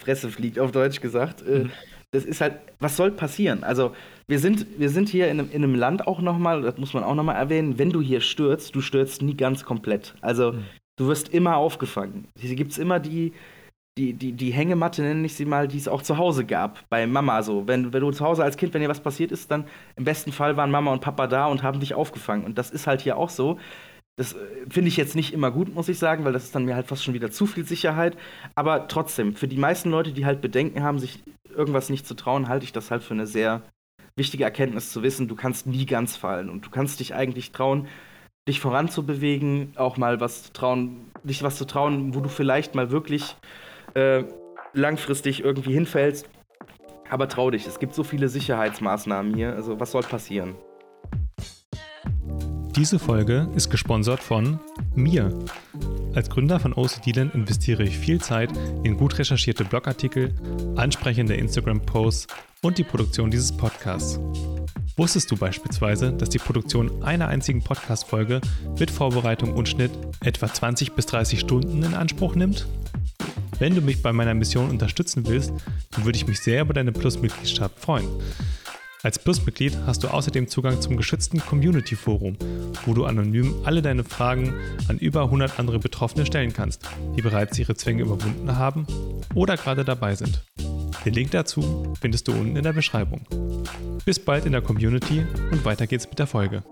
Fresse fliegt, auf Deutsch gesagt, äh, mhm. das ist halt, was soll passieren? Also, wir sind, wir sind hier in einem, in einem Land auch nochmal, das muss man auch nochmal erwähnen, wenn du hier stürzt, du stürzt nie ganz komplett. Also, mhm. du wirst immer aufgefangen. Hier gibt es immer die, die, die, die Hängematte, nenne ich sie mal, die es auch zu Hause gab, bei Mama so. Wenn, wenn du zu Hause als Kind, wenn dir was passiert ist, dann im besten Fall waren Mama und Papa da und haben dich aufgefangen. Und das ist halt hier auch so. Das äh, finde ich jetzt nicht immer gut, muss ich sagen, weil das ist dann mir halt fast schon wieder zu viel Sicherheit. Aber trotzdem, für die meisten Leute, die halt Bedenken haben, sich irgendwas nicht zu trauen, halte ich das halt für eine sehr wichtige Erkenntnis zu wissen, du kannst nie ganz fallen und du kannst dich eigentlich trauen, dich voranzubewegen, auch mal was zu trauen, dich was zu trauen, wo du vielleicht mal wirklich äh, langfristig irgendwie hinfällst. Aber trau dich, es gibt so viele Sicherheitsmaßnahmen hier. Also was soll passieren? Diese Folge ist gesponsert von mir. Als Gründer von OCDland investiere ich viel Zeit in gut recherchierte Blogartikel, ansprechende Instagram-Posts und die Produktion dieses Podcasts. Wusstest du beispielsweise, dass die Produktion einer einzigen Podcast-Folge mit Vorbereitung und Schnitt etwa 20 bis 30 Stunden in Anspruch nimmt? Wenn du mich bei meiner Mission unterstützen willst, dann würde ich mich sehr über deine Plus-Mitgliedschaft freuen. Als Plus-Mitglied hast du außerdem Zugang zum geschützten Community-Forum, wo du anonym alle deine Fragen an über 100 andere Betroffene stellen kannst, die bereits ihre Zwänge überwunden haben oder gerade dabei sind. Den Link dazu findest du unten in der Beschreibung. Bis bald in der Community und weiter geht's mit der Folge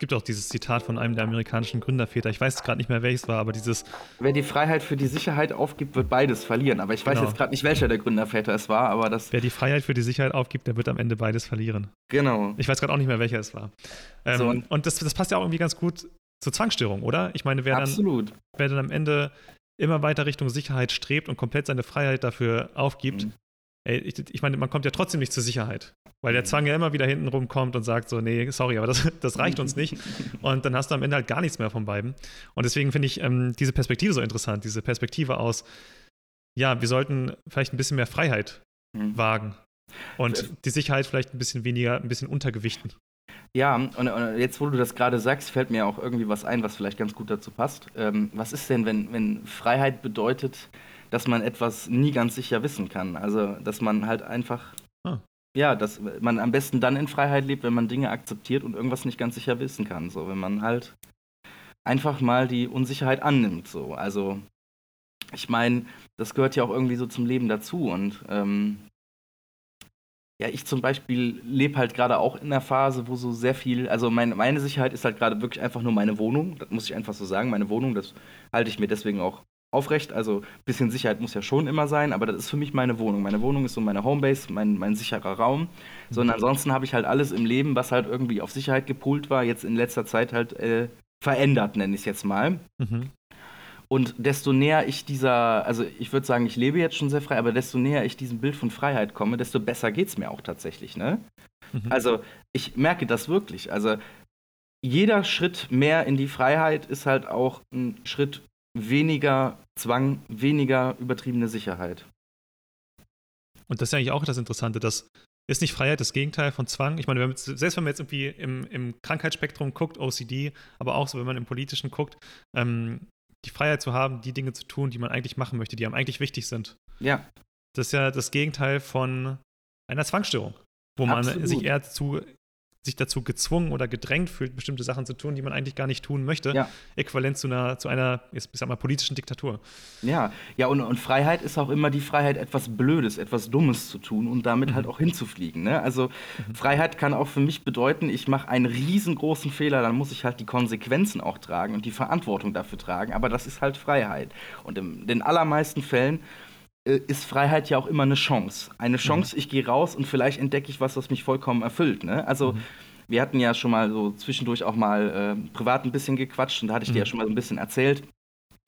gibt auch dieses Zitat von einem der amerikanischen Gründerväter. Ich weiß gerade nicht mehr, welches war, aber dieses. Wer die Freiheit für die Sicherheit aufgibt, wird beides verlieren. Aber ich weiß genau. jetzt gerade nicht, welcher der Gründerväter es war, aber das. Wer die Freiheit für die Sicherheit aufgibt, der wird am Ende beides verlieren. Genau. Ich weiß gerade auch nicht mehr, welcher es war. Ähm, so, und, und das, das passt ja auch irgendwie ganz gut zur Zwangsstörung, oder? Ich meine, wer Absolut. dann, wer dann am Ende immer weiter Richtung Sicherheit strebt und komplett seine Freiheit dafür aufgibt, mhm. ey, ich, ich meine, man kommt ja trotzdem nicht zur Sicherheit. Weil der Zwang ja immer wieder hinten rumkommt und sagt so, nee, sorry, aber das, das reicht uns nicht. Und dann hast du am Ende halt gar nichts mehr von beiden. Und deswegen finde ich ähm, diese Perspektive so interessant, diese Perspektive aus, ja, wir sollten vielleicht ein bisschen mehr Freiheit mhm. wagen und die Sicherheit vielleicht ein bisschen weniger, ein bisschen untergewichten. Ja, und, und jetzt, wo du das gerade sagst, fällt mir auch irgendwie was ein, was vielleicht ganz gut dazu passt. Ähm, was ist denn, wenn, wenn Freiheit bedeutet, dass man etwas nie ganz sicher wissen kann? Also, dass man halt einfach ja, dass man am besten dann in Freiheit lebt, wenn man Dinge akzeptiert und irgendwas nicht ganz sicher wissen kann. So, wenn man halt einfach mal die Unsicherheit annimmt. So, also ich meine, das gehört ja auch irgendwie so zum Leben dazu und ähm, ja, ich zum Beispiel lebe halt gerade auch in einer Phase, wo so sehr viel, also mein, meine Sicherheit ist halt gerade wirklich einfach nur meine Wohnung. Das muss ich einfach so sagen. Meine Wohnung, das halte ich mir deswegen auch aufrecht. Also ein bisschen Sicherheit muss ja schon immer sein, aber das ist für mich meine Wohnung. Meine Wohnung ist so meine Homebase, mein, mein sicherer Raum. So, und mhm. ansonsten habe ich halt alles im Leben, was halt irgendwie auf Sicherheit gepoolt war, jetzt in letzter Zeit halt äh, verändert, nenne ich es jetzt mal. Mhm. Und desto näher ich dieser, also ich würde sagen, ich lebe jetzt schon sehr frei, aber desto näher ich diesem Bild von Freiheit komme, desto besser geht es mir auch tatsächlich, ne? Mhm. Also ich merke das wirklich. Also jeder Schritt mehr in die Freiheit ist halt auch ein Schritt weniger Zwang, weniger übertriebene Sicherheit. Und das ist eigentlich auch das Interessante, dass ist nicht Freiheit das Gegenteil von Zwang? Ich meine, wenn selbst wenn man jetzt irgendwie im, im, Krankheitsspektrum guckt, OCD, aber auch so, wenn man im Politischen guckt, ähm, die Freiheit zu haben, die Dinge zu tun, die man eigentlich machen möchte, die einem eigentlich wichtig sind. Ja. Das ist ja das Gegenteil von einer Zwangsstörung, wo Absolut. man sich eher zu sich dazu gezwungen oder gedrängt fühlt, bestimmte Sachen zu tun, die man eigentlich gar nicht tun möchte. Ja. Äquivalent zu einer, zu einer, ich sag mal, politischen Diktatur. Ja, ja, und, und Freiheit ist auch immer die Freiheit, etwas Blödes, etwas Dummes zu tun und damit mhm. halt auch hinzufliegen. Ne? Also mhm. Freiheit kann auch für mich bedeuten, ich mache einen riesengroßen Fehler, dann muss ich halt die Konsequenzen auch tragen und die Verantwortung dafür tragen. Aber das ist halt Freiheit. Und in den allermeisten Fällen ist Freiheit ja auch immer eine Chance. Eine mhm. Chance, mhm. ich gehe raus und vielleicht entdecke ich was, was mich vollkommen erfüllt. Ne? Also mhm. wir hatten ja schon mal so zwischendurch auch mal äh, privat ein bisschen gequatscht und da hatte ich mhm. dir ja schon mal so ein bisschen erzählt,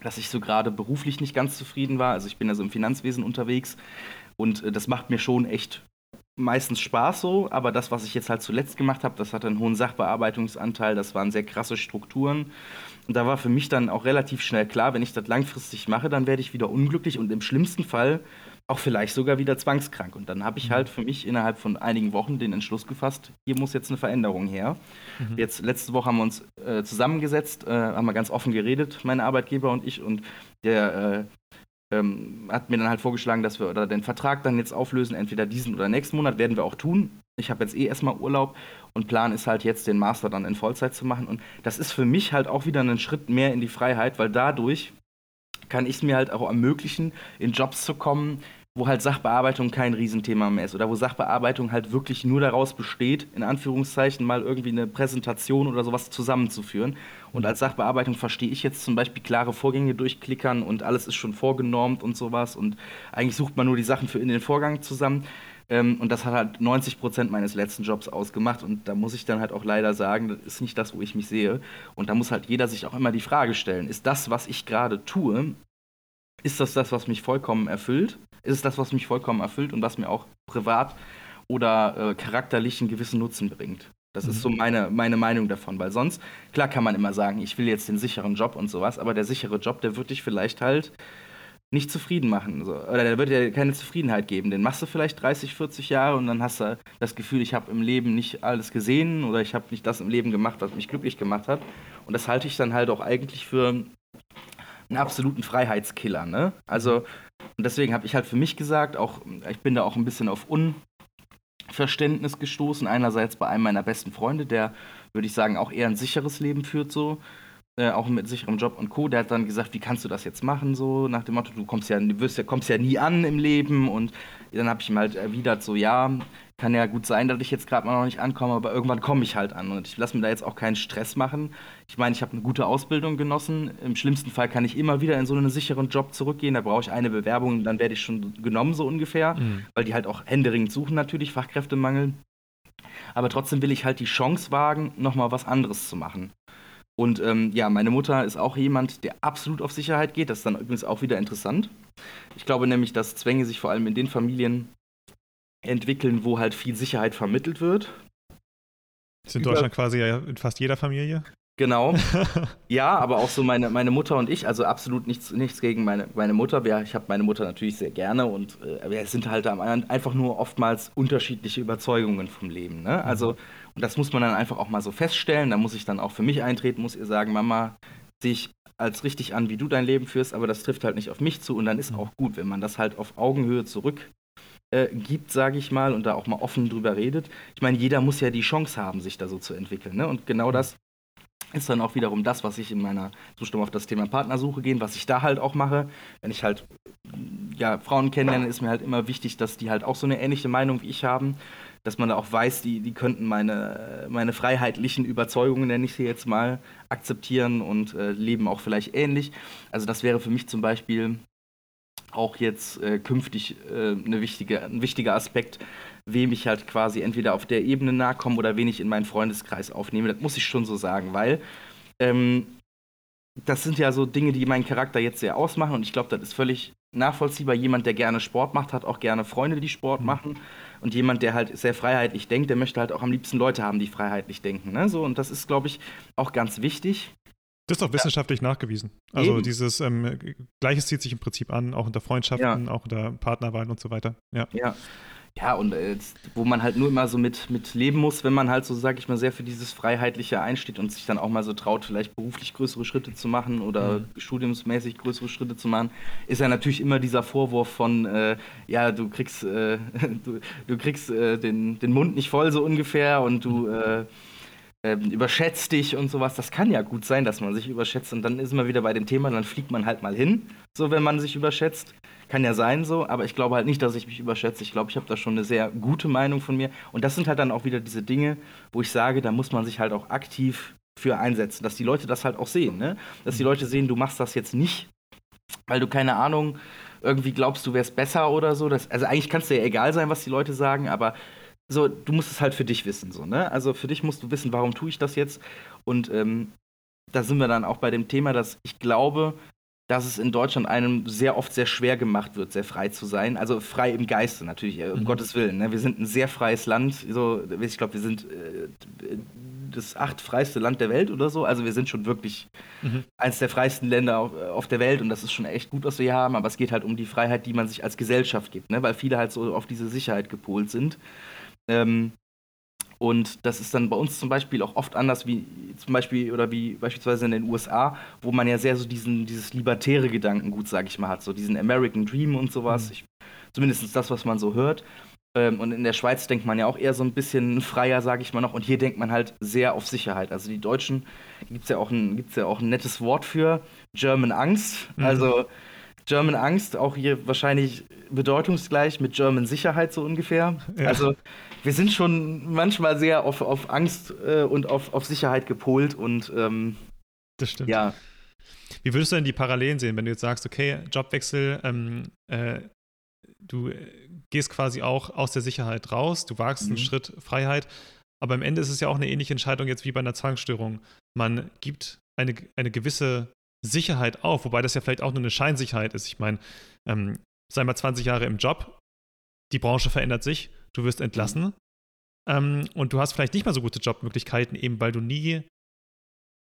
dass ich so gerade beruflich nicht ganz zufrieden war. Also ich bin ja so im Finanzwesen unterwegs und äh, das macht mir schon echt meistens Spaß so, aber das, was ich jetzt halt zuletzt gemacht habe, das hatte einen hohen Sachbearbeitungsanteil, das waren sehr krasse Strukturen. Und da war für mich dann auch relativ schnell klar, wenn ich das langfristig mache, dann werde ich wieder unglücklich und im schlimmsten Fall auch vielleicht sogar wieder zwangskrank. Und dann habe ich mhm. halt für mich innerhalb von einigen Wochen den Entschluss gefasst, hier muss jetzt eine Veränderung her. Mhm. Jetzt letzte Woche haben wir uns äh, zusammengesetzt, äh, haben wir ganz offen geredet, mein Arbeitgeber und ich, und der äh, ähm, hat mir dann halt vorgeschlagen, dass wir den Vertrag dann jetzt auflösen, entweder diesen oder nächsten Monat, werden wir auch tun. Ich habe jetzt eh erstmal Urlaub und Plan ist halt jetzt den Master dann in Vollzeit zu machen. Und das ist für mich halt auch wieder ein Schritt mehr in die Freiheit, weil dadurch kann ich es mir halt auch ermöglichen, in Jobs zu kommen, wo halt Sachbearbeitung kein Riesenthema mehr ist oder wo Sachbearbeitung halt wirklich nur daraus besteht, in Anführungszeichen mal irgendwie eine Präsentation oder sowas zusammenzuführen. Und als Sachbearbeitung verstehe ich jetzt zum Beispiel klare Vorgänge durchklickern und alles ist schon vorgenormt und sowas und eigentlich sucht man nur die Sachen für in den Vorgang zusammen. Ähm, und das hat halt 90 Prozent meines letzten Jobs ausgemacht. Und da muss ich dann halt auch leider sagen, das ist nicht das, wo ich mich sehe. Und da muss halt jeder sich auch immer die Frage stellen, ist das, was ich gerade tue, ist das das, was mich vollkommen erfüllt? ist es das, was mich vollkommen erfüllt und was mir auch privat oder äh, charakterlich einen gewissen Nutzen bringt. Das mhm. ist so meine, meine Meinung davon, weil sonst, klar kann man immer sagen, ich will jetzt den sicheren Job und sowas, aber der sichere Job, der wird dich vielleicht halt nicht zufrieden machen. So. Oder der wird dir keine Zufriedenheit geben. Den machst du vielleicht 30, 40 Jahre und dann hast du das Gefühl, ich habe im Leben nicht alles gesehen oder ich habe nicht das im Leben gemacht, was mich glücklich gemacht hat. Und das halte ich dann halt auch eigentlich für einen absoluten Freiheitskiller. Ne? Also und deswegen habe ich halt für mich gesagt, auch ich bin da auch ein bisschen auf Unverständnis gestoßen. Einerseits bei einem meiner besten Freunde, der, würde ich sagen, auch eher ein sicheres Leben führt, so. Äh, auch mit sicherem Job und Co. Der hat dann gesagt, wie kannst du das jetzt machen, so nach dem Motto, du kommst ja, du wirst ja, kommst ja nie an im Leben. Und dann habe ich ihm halt erwidert, so ja, kann ja gut sein, dass ich jetzt gerade mal noch nicht ankomme, aber irgendwann komme ich halt an. Und ich lasse mir da jetzt auch keinen Stress machen. Ich meine, ich habe eine gute Ausbildung genossen. Im schlimmsten Fall kann ich immer wieder in so einen sicheren Job zurückgehen. Da brauche ich eine Bewerbung, dann werde ich schon genommen, so ungefähr. Mhm. Weil die halt auch händeringend suchen, natürlich, Fachkräftemangel. Aber trotzdem will ich halt die Chance wagen, nochmal was anderes zu machen. Und ähm, ja, meine Mutter ist auch jemand, der absolut auf Sicherheit geht. Das ist dann übrigens auch wieder interessant. Ich glaube nämlich, dass Zwänge sich vor allem in den Familien entwickeln, wo halt viel Sicherheit vermittelt wird. Das ist in Deutschland quasi ja in fast jeder Familie. Genau. ja, aber auch so meine, meine Mutter und ich, also absolut nichts, nichts gegen meine, meine Mutter. Wir, ich habe meine Mutter natürlich sehr gerne und äh, wir sind halt einfach nur oftmals unterschiedliche Überzeugungen vom Leben. Ne? Mhm. Also, und das muss man dann einfach auch mal so feststellen. Da muss ich dann auch für mich eintreten, muss ihr sagen, Mama, sehe ich als richtig an, wie du dein Leben führst, aber das trifft halt nicht auf mich zu und dann ist mhm. auch gut, wenn man das halt auf Augenhöhe zurück äh, sage ich mal, und da auch mal offen drüber redet. Ich meine, jeder muss ja die Chance haben, sich da so zu entwickeln. Ne? Und genau das ist dann auch wiederum das, was ich in meiner Zustimmung auf das Thema Partnersuche gehen, was ich da halt auch mache. Wenn ich halt ja, Frauen kennenlerne, ist mir halt immer wichtig, dass die halt auch so eine ähnliche Meinung wie ich haben, dass man da auch weiß, die, die könnten meine, meine freiheitlichen Überzeugungen, nenne ich sie jetzt mal, akzeptieren und äh, leben auch vielleicht ähnlich. Also das wäre für mich zum Beispiel auch jetzt äh, künftig äh, eine wichtige, ein wichtiger Aspekt, wem ich halt quasi entweder auf der Ebene nahe komme oder wen ich in meinen Freundeskreis aufnehme. Das muss ich schon so sagen, weil ähm, das sind ja so Dinge, die meinen Charakter jetzt sehr ausmachen und ich glaube, das ist völlig nachvollziehbar. Jemand, der gerne Sport macht, hat auch gerne Freunde, die Sport mhm. Und jemand, der halt sehr freiheitlich denkt, der möchte halt auch am liebsten Leute haben, die freiheitlich denken. Ne? So, und das ist, glaube ich, auch ganz wichtig. Das ist auch wissenschaftlich ja. nachgewiesen. Also Eben. dieses ähm, Gleiches zieht sich im Prinzip an, auch unter Freundschaften, ja. auch unter Partnerwahlen und so weiter. Ja. Ja, ja und äh, wo man halt nur immer so mit, mit leben muss, wenn man halt so, sag ich mal, sehr für dieses Freiheitliche einsteht und sich dann auch mal so traut, vielleicht beruflich größere Schritte zu machen oder mhm. studiumsmäßig größere Schritte zu machen, ist ja natürlich immer dieser Vorwurf von, äh, ja, du kriegst, äh, du, du, kriegst äh, den, den Mund nicht voll so ungefähr und du mhm. äh, ähm, überschätzt dich und sowas. Das kann ja gut sein, dass man sich überschätzt und dann ist man wieder bei dem Thema, dann fliegt man halt mal hin, so wenn man sich überschätzt. Kann ja sein so, aber ich glaube halt nicht, dass ich mich überschätze. Ich glaube, ich habe da schon eine sehr gute Meinung von mir. Und das sind halt dann auch wieder diese Dinge, wo ich sage, da muss man sich halt auch aktiv für einsetzen, dass die Leute das halt auch sehen, ne? Dass die Leute sehen, du machst das jetzt nicht, weil du keine Ahnung, irgendwie glaubst, du wärst besser oder so. Das, also eigentlich kann es dir ja egal sein, was die Leute sagen, aber so, du musst es halt für dich wissen, so, ne? Also für dich musst du wissen, warum tue ich das jetzt? Und ähm, da sind wir dann auch bei dem Thema, dass ich glaube, dass es in Deutschland einem sehr oft sehr schwer gemacht wird, sehr frei zu sein. Also frei im Geiste natürlich, äh, um mhm. Gottes Willen. Ne? Wir sind ein sehr freies Land. So, ich glaube, wir sind äh, das achtfreiste Land der Welt oder so. Also wir sind schon wirklich mhm. eines der freiesten Länder auf, äh, auf, der Welt und das ist schon echt gut, was wir hier haben. Aber es geht halt um die Freiheit, die man sich als Gesellschaft gibt, ne? weil viele halt so auf diese Sicherheit gepolt sind. Ähm, und das ist dann bei uns zum Beispiel auch oft anders wie zum Beispiel oder wie beispielsweise in den USA, wo man ja sehr so diesen, dieses libertäre Gedankengut, sag ich mal, hat, so diesen American Dream und sowas. Mhm. Ich, zumindest das, was man so hört. Ähm, und in der Schweiz denkt man ja auch eher so ein bisschen freier, sage ich mal noch. Und hier denkt man halt sehr auf Sicherheit. Also die Deutschen gibt es ja, auch ein, ja auch ein nettes Wort für, German Angst. Mhm. German Angst, auch hier wahrscheinlich bedeutungsgleich mit German Sicherheit so ungefähr. Ja. Also wir sind schon manchmal sehr auf, auf Angst äh, und auf, auf Sicherheit gepolt und ähm, das stimmt. Ja. Wie würdest du denn die Parallelen sehen, wenn du jetzt sagst, okay, Jobwechsel, ähm, äh, du gehst quasi auch aus der Sicherheit raus, du wagst mhm. einen Schritt Freiheit, aber am Ende ist es ja auch eine ähnliche Entscheidung jetzt wie bei einer Zwangsstörung. Man gibt eine, eine gewisse Sicherheit auf, wobei das ja vielleicht auch nur eine Scheinsicherheit ist. Ich meine, ähm, sei mal 20 Jahre im Job, die Branche verändert sich, du wirst entlassen ähm, und du hast vielleicht nicht mehr so gute Jobmöglichkeiten, eben weil du nie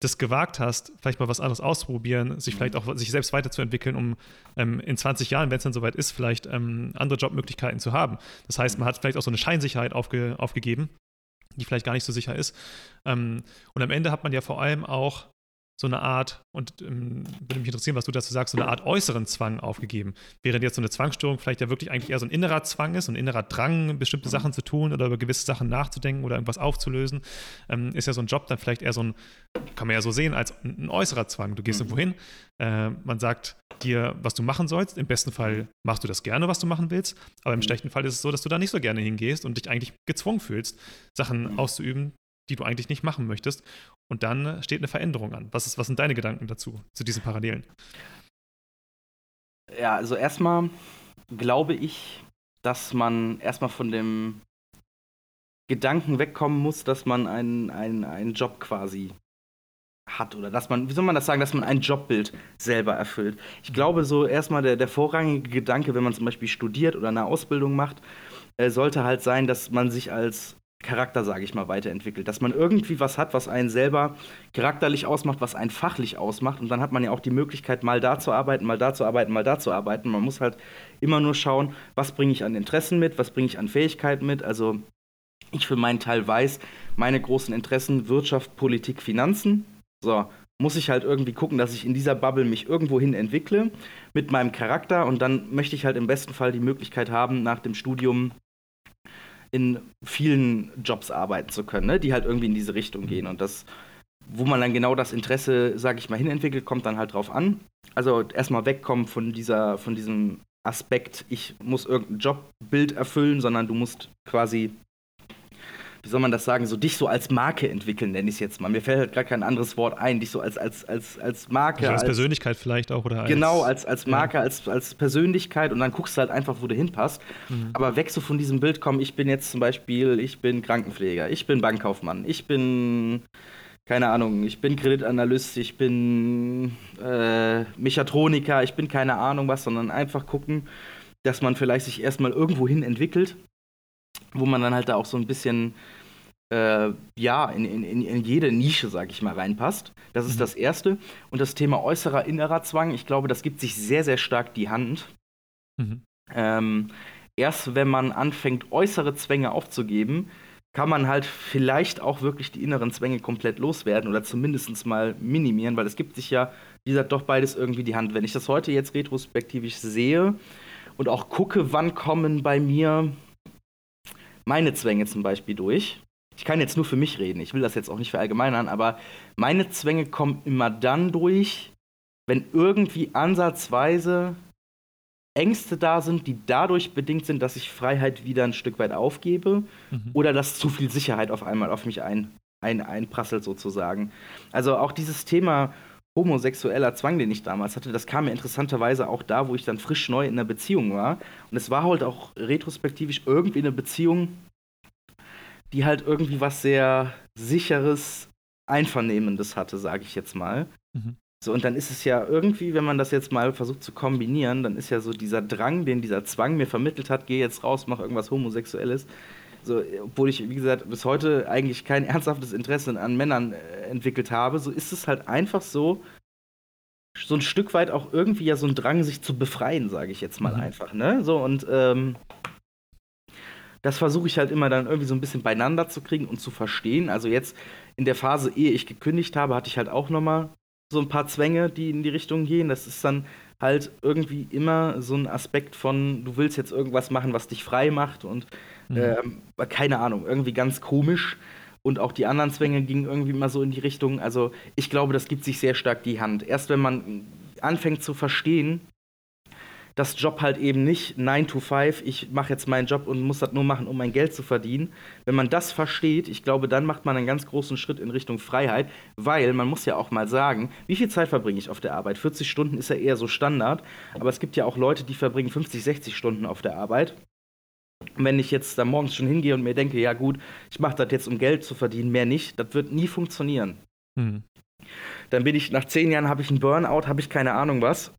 das gewagt hast, vielleicht mal was anderes auszuprobieren, sich vielleicht auch sich selbst weiterzuentwickeln, um ähm, in 20 Jahren, wenn es dann soweit ist, vielleicht ähm, andere Jobmöglichkeiten zu haben. Das heißt, man hat vielleicht auch so eine Scheinsicherheit aufge, aufgegeben, die vielleicht gar nicht so sicher ist. Ähm, und am Ende hat man ja vor allem auch so eine Art, und ähm, würde mich interessieren, was du dazu sagst, so eine Art äußeren Zwang aufgegeben. Während jetzt so eine Zwangsstörung vielleicht ja wirklich eigentlich eher so ein innerer Zwang ist, ein innerer Drang, bestimmte mhm. Sachen zu tun oder über gewisse Sachen nachzudenken oder irgendwas aufzulösen, ähm, ist ja so ein Job dann vielleicht eher so ein, kann man ja so sehen, als ein, ein äußerer Zwang. Du gehst mhm. irgendwo hin, äh, man sagt dir, was du machen sollst. Im besten Fall machst du das gerne, was du machen willst, aber im mhm. schlechten Fall ist es so, dass du da nicht so gerne hingehst und dich eigentlich gezwungen fühlst, Sachen mhm. auszuüben, die du eigentlich nicht machen möchtest. Und dann steht eine Veränderung an. Was, ist, was sind deine Gedanken dazu, zu diesen Parallelen? Ja, also erstmal glaube ich, dass man erstmal von dem Gedanken wegkommen muss, dass man einen, einen, einen Job quasi hat oder dass man, wie soll man das sagen, dass man ein Jobbild selber erfüllt. Ich glaube, so erstmal der, der vorrangige Gedanke, wenn man zum Beispiel studiert oder eine Ausbildung macht, äh, sollte halt sein, dass man sich als Charakter, sage ich mal, weiterentwickelt. Dass man irgendwie was hat, was einen selber charakterlich ausmacht, was einen fachlich ausmacht. Und dann hat man ja auch die Möglichkeit, mal da zu arbeiten, mal da zu arbeiten, mal da zu arbeiten. Man muss halt immer nur schauen, was bringe ich an Interessen mit, was bringe ich an Fähigkeiten mit. Also ich für meinen Teil weiß, meine großen Interessen Wirtschaft, Politik, Finanzen. So, muss ich halt irgendwie gucken, dass ich in dieser Bubble mich irgendwo hin entwickle mit meinem Charakter und dann möchte ich halt im besten Fall die Möglichkeit haben, nach dem Studium in vielen Jobs arbeiten zu können, ne? die halt irgendwie in diese Richtung gehen. Und das, wo man dann genau das Interesse, sage ich mal, hinentwickelt, kommt dann halt drauf an. Also erstmal wegkommen von dieser, von diesem Aspekt, ich muss irgendein Jobbild erfüllen, sondern du musst quasi wie soll man das sagen, so dich so als Marke entwickeln, nenne ich es jetzt mal. Mir fällt halt gar kein anderes Wort ein, dich so als, als, als, als Marke. Also als, als, Persönlichkeit vielleicht auch, oder? Als, genau, als, als Marke, ja. als, als Persönlichkeit und dann guckst du halt einfach, wo du hinpasst. Mhm. Aber weg so von diesem Bild kommen, ich bin jetzt zum Beispiel, ich bin Krankenpfleger, ich bin Bankkaufmann, ich bin keine Ahnung, ich bin Kreditanalyst, ich bin äh, Mechatroniker, ich bin keine Ahnung was, sondern einfach gucken, dass man vielleicht sich erstmal irgendwo hin entwickelt wo man dann halt da auch so ein bisschen äh, ja, in, in, in jede Nische, sag ich mal, reinpasst. Das ist mhm. das Erste. Und das Thema äußerer, innerer Zwang, ich glaube, das gibt sich sehr, sehr stark die Hand. Mhm. Ähm, erst wenn man anfängt, äußere Zwänge aufzugeben, kann man halt vielleicht auch wirklich die inneren Zwänge komplett loswerden oder zumindest mal minimieren, weil es gibt sich ja, wie gesagt, doch beides irgendwie die Hand. Wenn ich das heute jetzt retrospektivisch sehe und auch gucke, wann kommen bei mir meine Zwänge zum Beispiel durch. Ich kann jetzt nur für mich reden, ich will das jetzt auch nicht verallgemeinern, aber meine Zwänge kommen immer dann durch, wenn irgendwie ansatzweise Ängste da sind, die dadurch bedingt sind, dass ich Freiheit wieder ein Stück weit aufgebe mhm. oder dass zu viel Sicherheit auf einmal auf mich ein, ein, einprasselt sozusagen. Also auch dieses Thema homosexueller Zwang, den ich damals hatte, das kam mir interessanterweise auch da, wo ich dann frisch neu in einer Beziehung war. Und es war halt auch retrospektivisch irgendwie eine Beziehung, die halt irgendwie was sehr sicheres, einvernehmendes hatte, sage ich jetzt mal. Mhm. So, und dann ist es ja irgendwie, wenn man das jetzt mal versucht zu kombinieren, dann ist ja so dieser Drang, den dieser Zwang mir vermittelt hat, geh jetzt raus, mach irgendwas Homosexuelles, so, obwohl ich, wie gesagt, bis heute eigentlich kein ernsthaftes Interesse an Männern äh, entwickelt habe, so ist es halt einfach so, so ein Stück weit auch irgendwie ja so ein Drang, sich zu befreien, sage ich jetzt mal mhm. einfach, ne? So, und ähm, das versuche ich halt immer dann irgendwie so ein bisschen beieinander zu kriegen und zu verstehen. Also jetzt in der Phase, ehe ich gekündigt habe, hatte ich halt auch noch mal so ein paar Zwänge, die in die Richtung gehen. Das ist dann halt irgendwie immer so ein Aspekt von, du willst jetzt irgendwas machen, was dich frei macht und mhm. äh, keine Ahnung, irgendwie ganz komisch. Und auch die anderen Zwänge gingen irgendwie immer so in die Richtung. Also ich glaube, das gibt sich sehr stark die Hand. Erst wenn man anfängt zu verstehen, dass Job halt eben nicht 9 to 5, ich mache jetzt meinen Job und muss das nur machen, um mein Geld zu verdienen. Wenn man das versteht, ich glaube, dann macht man einen ganz großen Schritt in Richtung Freiheit, weil man muss ja auch mal sagen, wie viel Zeit verbringe ich auf der Arbeit? 40 Stunden ist ja eher so Standard, aber es gibt ja auch Leute, die verbringen 50, 60 Stunden auf der Arbeit. Wenn ich jetzt da morgens schon hingehe und mir denke, ja gut, ich mache das jetzt, um Geld zu verdienen, mehr nicht, das wird nie funktionieren. Mhm. Dann bin ich nach zehn Jahren, habe ich einen Burnout, habe ich keine Ahnung was.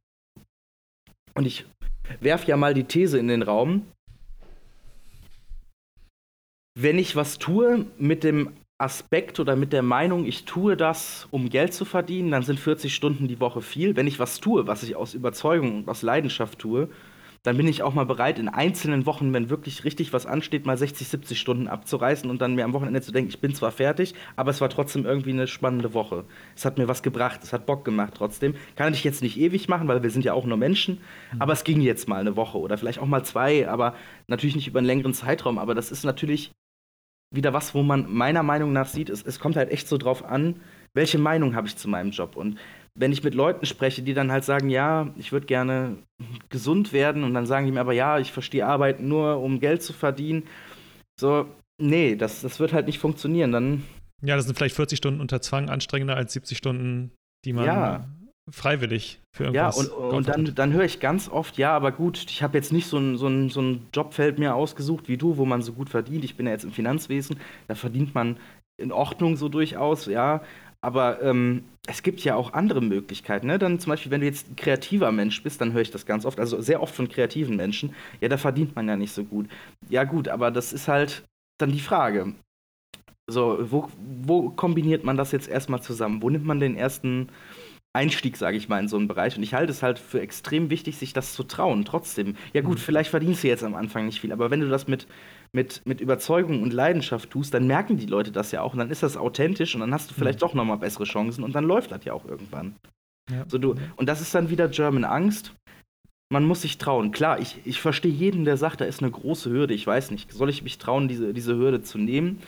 Und ich werfe ja mal die These in den Raum. Wenn ich was tue mit dem Aspekt oder mit der Meinung, ich tue das, um Geld zu verdienen, dann sind 40 Stunden die Woche viel. Wenn ich was tue, was ich aus Überzeugung und aus Leidenschaft tue, dann bin ich auch mal bereit, in einzelnen Wochen, wenn wirklich richtig was ansteht, mal 60, 70 Stunden abzureißen und dann mir am Wochenende zu denken, ich bin zwar fertig, aber es war trotzdem irgendwie eine spannende Woche. Es hat mir was gebracht, es hat Bock gemacht trotzdem. Kann ich jetzt nicht ewig machen, weil wir sind ja auch nur Menschen, mhm. aber es ging jetzt mal eine Woche oder vielleicht auch mal zwei, aber natürlich nicht über einen längeren Zeitraum. Aber das ist natürlich wieder was, wo man meiner Meinung nach sieht, es, es kommt halt echt so drauf an, welche Meinung habe ich zu meinem Job. Und wenn ich mit Leuten spreche, die dann halt sagen, ja, ich würde gerne gesund werden und dann sagen die mir aber, ja, ich verstehe Arbeiten nur, um Geld zu verdienen. So, nee, das, das wird halt nicht funktionieren. Dann. Ja, das sind vielleicht 40 Stunden unter Zwang anstrengender als 70 Stunden, die man ja. freiwillig für irgendwas. Ja, und, und dann, dann höre ich ganz oft, ja, aber gut, ich habe jetzt nicht so ein, so, ein, so ein Jobfeld mir ausgesucht wie du, wo man so gut verdient. Ich bin ja jetzt im Finanzwesen, da verdient man in Ordnung so durchaus, ja. Aber ähm, es gibt ja auch andere Möglichkeiten. Ne? Dann zum Beispiel, wenn du jetzt ein kreativer Mensch bist, dann höre ich das ganz oft, also sehr oft von kreativen Menschen, ja, da verdient man ja nicht so gut. Ja, gut, aber das ist halt dann die Frage. So, wo, wo kombiniert man das jetzt erstmal zusammen? Wo nimmt man den ersten Einstieg, sage ich mal, in so einen Bereich. Und ich halte es halt für extrem wichtig, sich das zu trauen. Trotzdem, ja gut, mhm. vielleicht verdienst du jetzt am Anfang nicht viel, aber wenn du das mit, mit, mit Überzeugung und Leidenschaft tust, dann merken die Leute das ja auch und dann ist das authentisch und dann hast du vielleicht mhm. doch nochmal bessere Chancen und dann läuft das ja auch irgendwann. Ja. So, du, und das ist dann wieder German Angst. Man muss sich trauen. Klar, ich, ich verstehe jeden, der sagt, da ist eine große Hürde. Ich weiß nicht, soll ich mich trauen, diese, diese Hürde zu nehmen?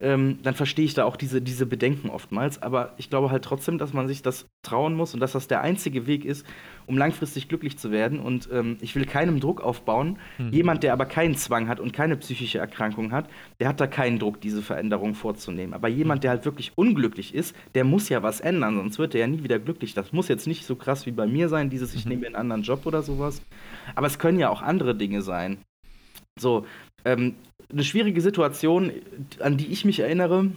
Ähm, dann verstehe ich da auch diese, diese Bedenken oftmals. Aber ich glaube halt trotzdem, dass man sich das trauen muss und dass das der einzige Weg ist, um langfristig glücklich zu werden. Und ähm, ich will keinem Druck aufbauen. Mhm. Jemand, der aber keinen Zwang hat und keine psychische Erkrankung hat, der hat da keinen Druck, diese Veränderung vorzunehmen. Aber jemand, der halt wirklich unglücklich ist, der muss ja was ändern, sonst wird er ja nie wieder glücklich. Das muss jetzt nicht so krass wie bei mir sein, dieses, ich mhm. nehme einen anderen Job oder sowas. Aber es können ja auch andere Dinge sein. So, ähm, eine schwierige Situation, an die ich mich erinnere,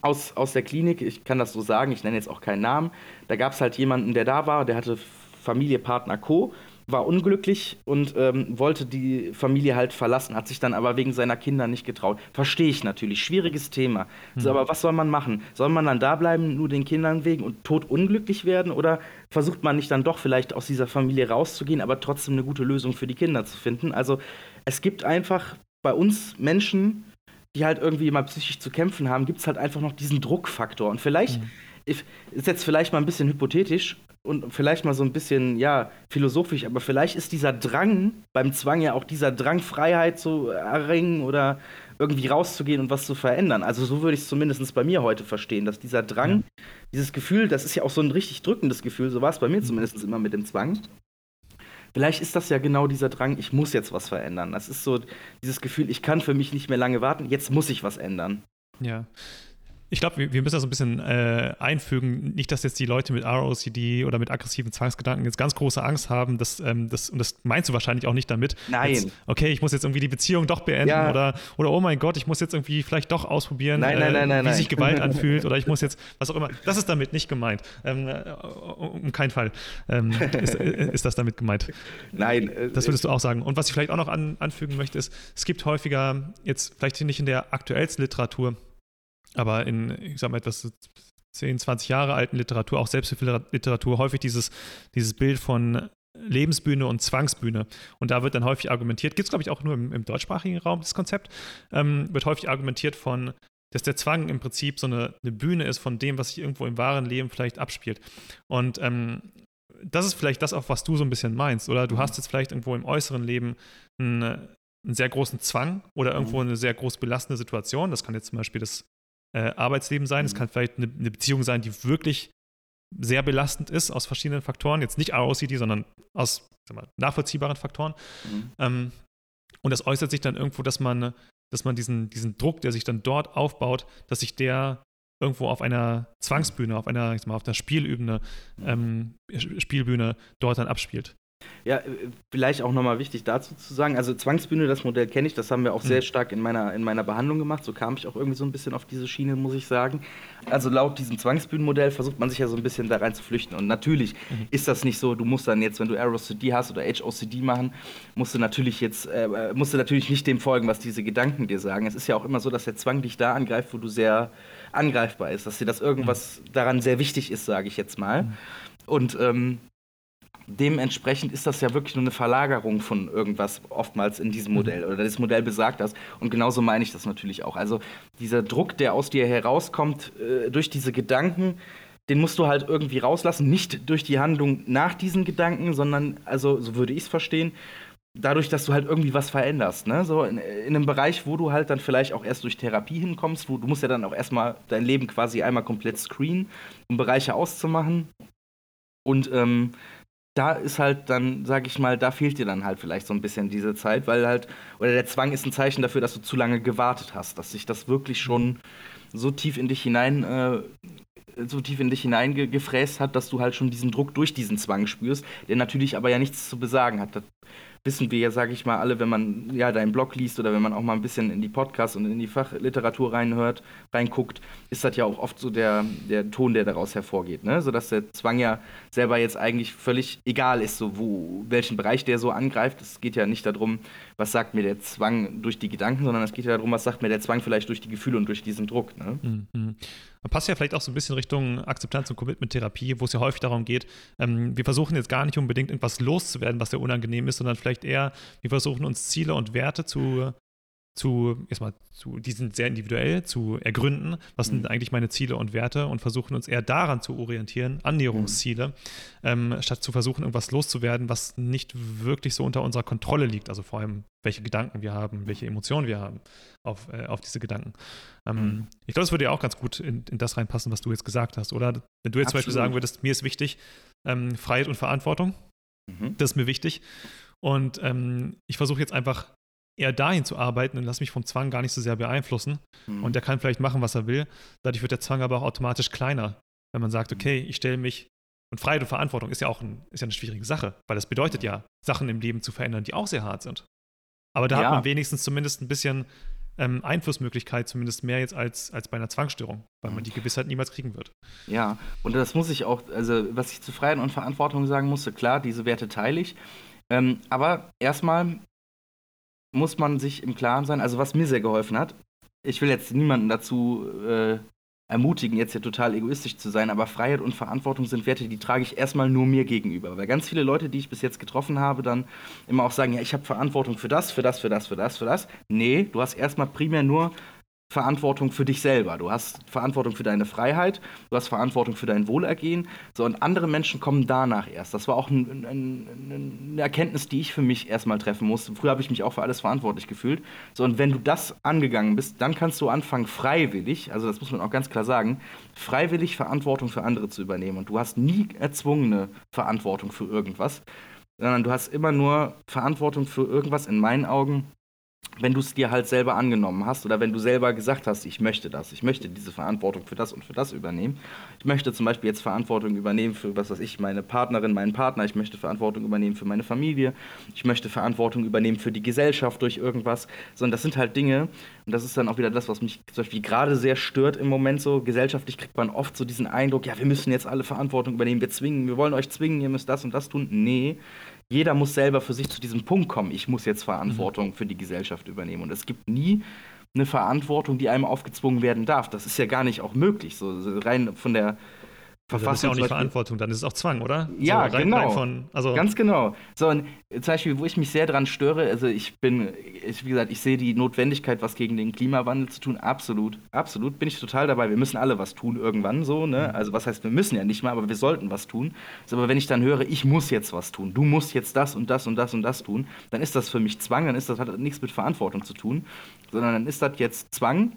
aus, aus der Klinik, ich kann das so sagen, ich nenne jetzt auch keinen Namen, da gab es halt jemanden, der da war, der hatte Familie, Partner, Co., war unglücklich und ähm, wollte die Familie halt verlassen, hat sich dann aber wegen seiner Kinder nicht getraut. Verstehe ich natürlich, schwieriges Thema. Mhm. So, aber was soll man machen? Soll man dann da bleiben, nur den Kindern wegen und tot unglücklich werden? Oder versucht man nicht dann doch vielleicht aus dieser Familie rauszugehen, aber trotzdem eine gute Lösung für die Kinder zu finden? Also es gibt einfach bei uns Menschen, die halt irgendwie mal psychisch zu kämpfen haben, gibt es halt einfach noch diesen Druckfaktor. Und vielleicht, mhm. ist jetzt vielleicht mal ein bisschen hypothetisch und vielleicht mal so ein bisschen, ja, philosophisch, aber vielleicht ist dieser Drang beim Zwang ja auch dieser Drang, Freiheit zu erringen oder irgendwie rauszugehen und was zu verändern. Also so würde ich es zumindest bei mir heute verstehen, dass dieser Drang, ja. dieses Gefühl, das ist ja auch so ein richtig drückendes Gefühl, so war es bei mir mhm. zumindest immer mit dem Zwang. Vielleicht ist das ja genau dieser Drang, ich muss jetzt was verändern. Das ist so dieses Gefühl, ich kann für mich nicht mehr lange warten, jetzt muss ich was ändern. Ja. Ich glaube, wir, wir, müssen das so ein bisschen äh, einfügen. Nicht, dass jetzt die Leute mit ROCD oder mit aggressiven Zwangsgedanken jetzt ganz große Angst haben. Dass, ähm, das, und das meinst du wahrscheinlich auch nicht damit. Nein. Jetzt, okay, ich muss jetzt irgendwie die Beziehung doch beenden ja. oder, oder oh mein Gott, ich muss jetzt irgendwie vielleicht doch ausprobieren, nein, nein, äh, nein, wie sich Gewalt anfühlt oder ich muss jetzt, was auch immer. Das ist damit nicht gemeint. Ähm, äh, um keinen Fall ähm, ist, äh, ist, das damit gemeint. Nein. Äh, das würdest du auch sagen. Und was ich vielleicht auch noch an, anfügen möchte, ist, es gibt häufiger, jetzt vielleicht nicht in der aktuellsten Literatur, aber in, ich sag mal, etwas 10, 20 Jahre alten Literatur, auch Selbsthilfeliteratur, häufig dieses, dieses Bild von Lebensbühne und Zwangsbühne. Und da wird dann häufig argumentiert, gibt es glaube ich auch nur im, im, deutschsprachigen Raum das Konzept, ähm, wird häufig argumentiert von, dass der Zwang im Prinzip so eine, eine, Bühne ist von dem, was sich irgendwo im wahren Leben vielleicht abspielt. Und ähm, das ist vielleicht das auch, was du so ein bisschen meinst, oder? Du mhm. hast jetzt vielleicht irgendwo im äußeren Leben einen, einen sehr großen Zwang oder mhm. irgendwo eine sehr groß belastende Situation. Das kann jetzt zum Beispiel das äh, Arbeitsleben sein, es mhm. kann vielleicht eine, eine Beziehung sein, die wirklich sehr belastend ist aus verschiedenen Faktoren, jetzt nicht ROCD, sondern aus mal, nachvollziehbaren Faktoren. Mhm. Ähm, und das äußert sich dann irgendwo, dass man, dass man diesen, diesen Druck, der sich dann dort aufbaut, dass sich der irgendwo auf einer Zwangsbühne, auf einer, ich sag mal, auf einer Spielübene, mhm. ähm, Spielbühne dort dann abspielt. Ja, äh, vielleicht auch nochmal wichtig dazu zu sagen, also Zwangsbühne, das Modell kenne ich, das haben wir auch sehr mhm. stark in meiner, in meiner Behandlung gemacht. So kam ich auch irgendwie so ein bisschen auf diese Schiene, muss ich sagen. Also laut diesem Zwangsbühnenmodell versucht man sich ja so ein bisschen da rein zu flüchten. Und natürlich mhm. ist das nicht so, du musst dann jetzt, wenn du ROCD hast oder HOCD machen, musst du natürlich jetzt, äh, musst du natürlich nicht dem folgen, was diese Gedanken dir sagen. Es ist ja auch immer so, dass der Zwang dich da angreift, wo du sehr angreifbar ist, dass dir das irgendwas mhm. daran sehr wichtig ist, sage ich jetzt mal. Mhm. Und ähm, dementsprechend ist das ja wirklich nur eine Verlagerung von irgendwas oftmals in diesem mhm. Modell oder das Modell besagt das. Und genauso meine ich das natürlich auch. Also dieser Druck, der aus dir herauskommt äh, durch diese Gedanken, den musst du halt irgendwie rauslassen, nicht durch die Handlung nach diesen Gedanken, sondern, also so würde ich es verstehen, dadurch, dass du halt irgendwie was veränderst, ne? So in, in, einem Bereich, wo du halt dann vielleicht auch erst durch Therapie hinkommst, wo du musst ja dann auch erstmal dein Leben quasi einmal komplett screenen, um Bereiche auszumachen. Und ähm, da ist halt dann, sag ich mal, da fehlt dir dann halt vielleicht so ein bisschen diese Zeit, weil halt, oder der Zwang ist ein Zeichen dafür, dass du zu lange gewartet hast, dass sich das wirklich schon so tief in dich hinein, äh, so tief in dich hineingefräst hat, dass du halt schon diesen Druck durch diesen Zwang spürst, der natürlich aber ja nichts zu besagen hat. Das wissen wir ja, sage ich mal, alle, wenn man ja deinen Blog liest oder wenn man auch mal ein bisschen in die Podcasts und in die Fachliteratur reinhört, reinguckt, ist das ja auch oft so der, der Ton, der daraus hervorgeht, ne? Sodass der Zwang ja selber jetzt eigentlich völlig egal ist, so wo, welchen Bereich der so angreift. Es geht ja nicht darum, was sagt mir der Zwang durch die Gedanken, sondern es geht ja darum, was sagt mir der Zwang vielleicht durch die Gefühle und durch diesen Druck. Ne? Mhm. Passt ja vielleicht auch so ein bisschen Richtung Akzeptanz und Commitment-Therapie, wo es ja häufig darum geht, ähm, wir versuchen jetzt gar nicht unbedingt irgendwas loszuwerden, was ja unangenehm ist, sondern vielleicht eher, wir versuchen uns Ziele und Werte zu zu, erstmal zu, die sind sehr individuell, zu ergründen, was mhm. sind eigentlich meine Ziele und Werte und versuchen uns eher daran zu orientieren, Annäherungsziele, mhm. ähm, statt zu versuchen, irgendwas loszuwerden, was nicht wirklich so unter unserer Kontrolle liegt. Also vor allem, welche Gedanken wir haben, welche Emotionen wir haben auf, äh, auf diese Gedanken. Ähm, mhm. Ich glaube, es würde ja auch ganz gut in, in, das reinpassen, was du jetzt gesagt hast, oder? Wenn du jetzt Absolut. zum Beispiel sagen würdest, mir ist wichtig ähm, Freiheit und Verantwortung, mhm. das ist mir wichtig. Und ähm, ich versuche jetzt einfach eher dahin zu arbeiten und lass mich vom Zwang gar nicht so sehr beeinflussen. Mhm. Und der kann vielleicht machen, was er will. Dadurch wird der Zwang aber auch automatisch kleiner. Wenn man sagt, mhm. okay, ich stelle mich und Freiheit und Verantwortung ist ja auch ein, ist ja eine schwierige Sache, weil das bedeutet ja, Sachen im Leben zu verändern, die auch sehr hart sind. Aber da ja. hat man wenigstens zumindest ein bisschen ähm, Einflussmöglichkeit, zumindest mehr jetzt als, als bei einer Zwangsstörung, weil man mhm. die Gewissheit niemals kriegen wird. Ja, und das muss ich auch, also was ich zu Freiheit und Verantwortung sagen musste, klar, diese Werte teile ich. Ähm, aber erstmal muss man sich im Klaren sein, also was mir sehr geholfen hat, ich will jetzt niemanden dazu äh, ermutigen, jetzt hier total egoistisch zu sein, aber Freiheit und Verantwortung sind Werte, die trage ich erstmal nur mir gegenüber. Weil ganz viele Leute, die ich bis jetzt getroffen habe, dann immer auch sagen, ja, ich habe Verantwortung für das, für das, für das, für das, für das. Nee, du hast erstmal primär nur Verantwortung für dich selber. Du hast Verantwortung für deine Freiheit, du hast Verantwortung für dein Wohlergehen. So, und andere Menschen kommen danach erst. Das war auch ein, ein, eine Erkenntnis, die ich für mich erstmal treffen musste. Früher habe ich mich auch für alles verantwortlich gefühlt. So, und wenn du das angegangen bist, dann kannst du anfangen, freiwillig, also das muss man auch ganz klar sagen, freiwillig Verantwortung für andere zu übernehmen. Und du hast nie erzwungene Verantwortung für irgendwas, sondern du hast immer nur Verantwortung für irgendwas in meinen Augen, wenn du es dir halt selber angenommen hast oder wenn du selber gesagt hast, ich möchte das, ich möchte diese Verantwortung für das und für das übernehmen. Ich möchte zum Beispiel jetzt Verantwortung übernehmen für, was weiß ich, meine Partnerin, meinen Partner, ich möchte Verantwortung übernehmen für meine Familie, ich möchte Verantwortung übernehmen für die Gesellschaft durch irgendwas, sondern das sind halt Dinge, und das ist dann auch wieder das, was mich zum Beispiel gerade sehr stört im Moment so, gesellschaftlich kriegt man oft so diesen Eindruck, ja, wir müssen jetzt alle Verantwortung übernehmen, wir zwingen, wir wollen euch zwingen, ihr müsst das und das tun. Nee, jeder muss selber für sich zu diesem Punkt kommen, ich muss jetzt Verantwortung für die Gesellschaft übernehmen. Und es gibt nie eine Verantwortung, die einem aufgezwungen werden darf. Das ist ja gar nicht auch möglich. So, rein von der also das ist ja auch nicht Verantwortung, dann ist es auch Zwang, oder? Ja, so, rein, genau. Rein von, also Ganz genau. So, und zum Beispiel, wo ich mich sehr dran störe, also ich bin, ich, wie gesagt, ich sehe die Notwendigkeit, was gegen den Klimawandel zu tun, absolut, absolut, bin ich total dabei. Wir müssen alle was tun irgendwann so, ne? Mhm. Also was heißt, wir müssen ja nicht mal, aber wir sollten was tun. So, aber wenn ich dann höre, ich muss jetzt was tun, du musst jetzt das und das und das und das tun, dann ist das für mich Zwang, dann ist das, hat nichts mit Verantwortung zu tun, sondern dann ist das jetzt Zwang,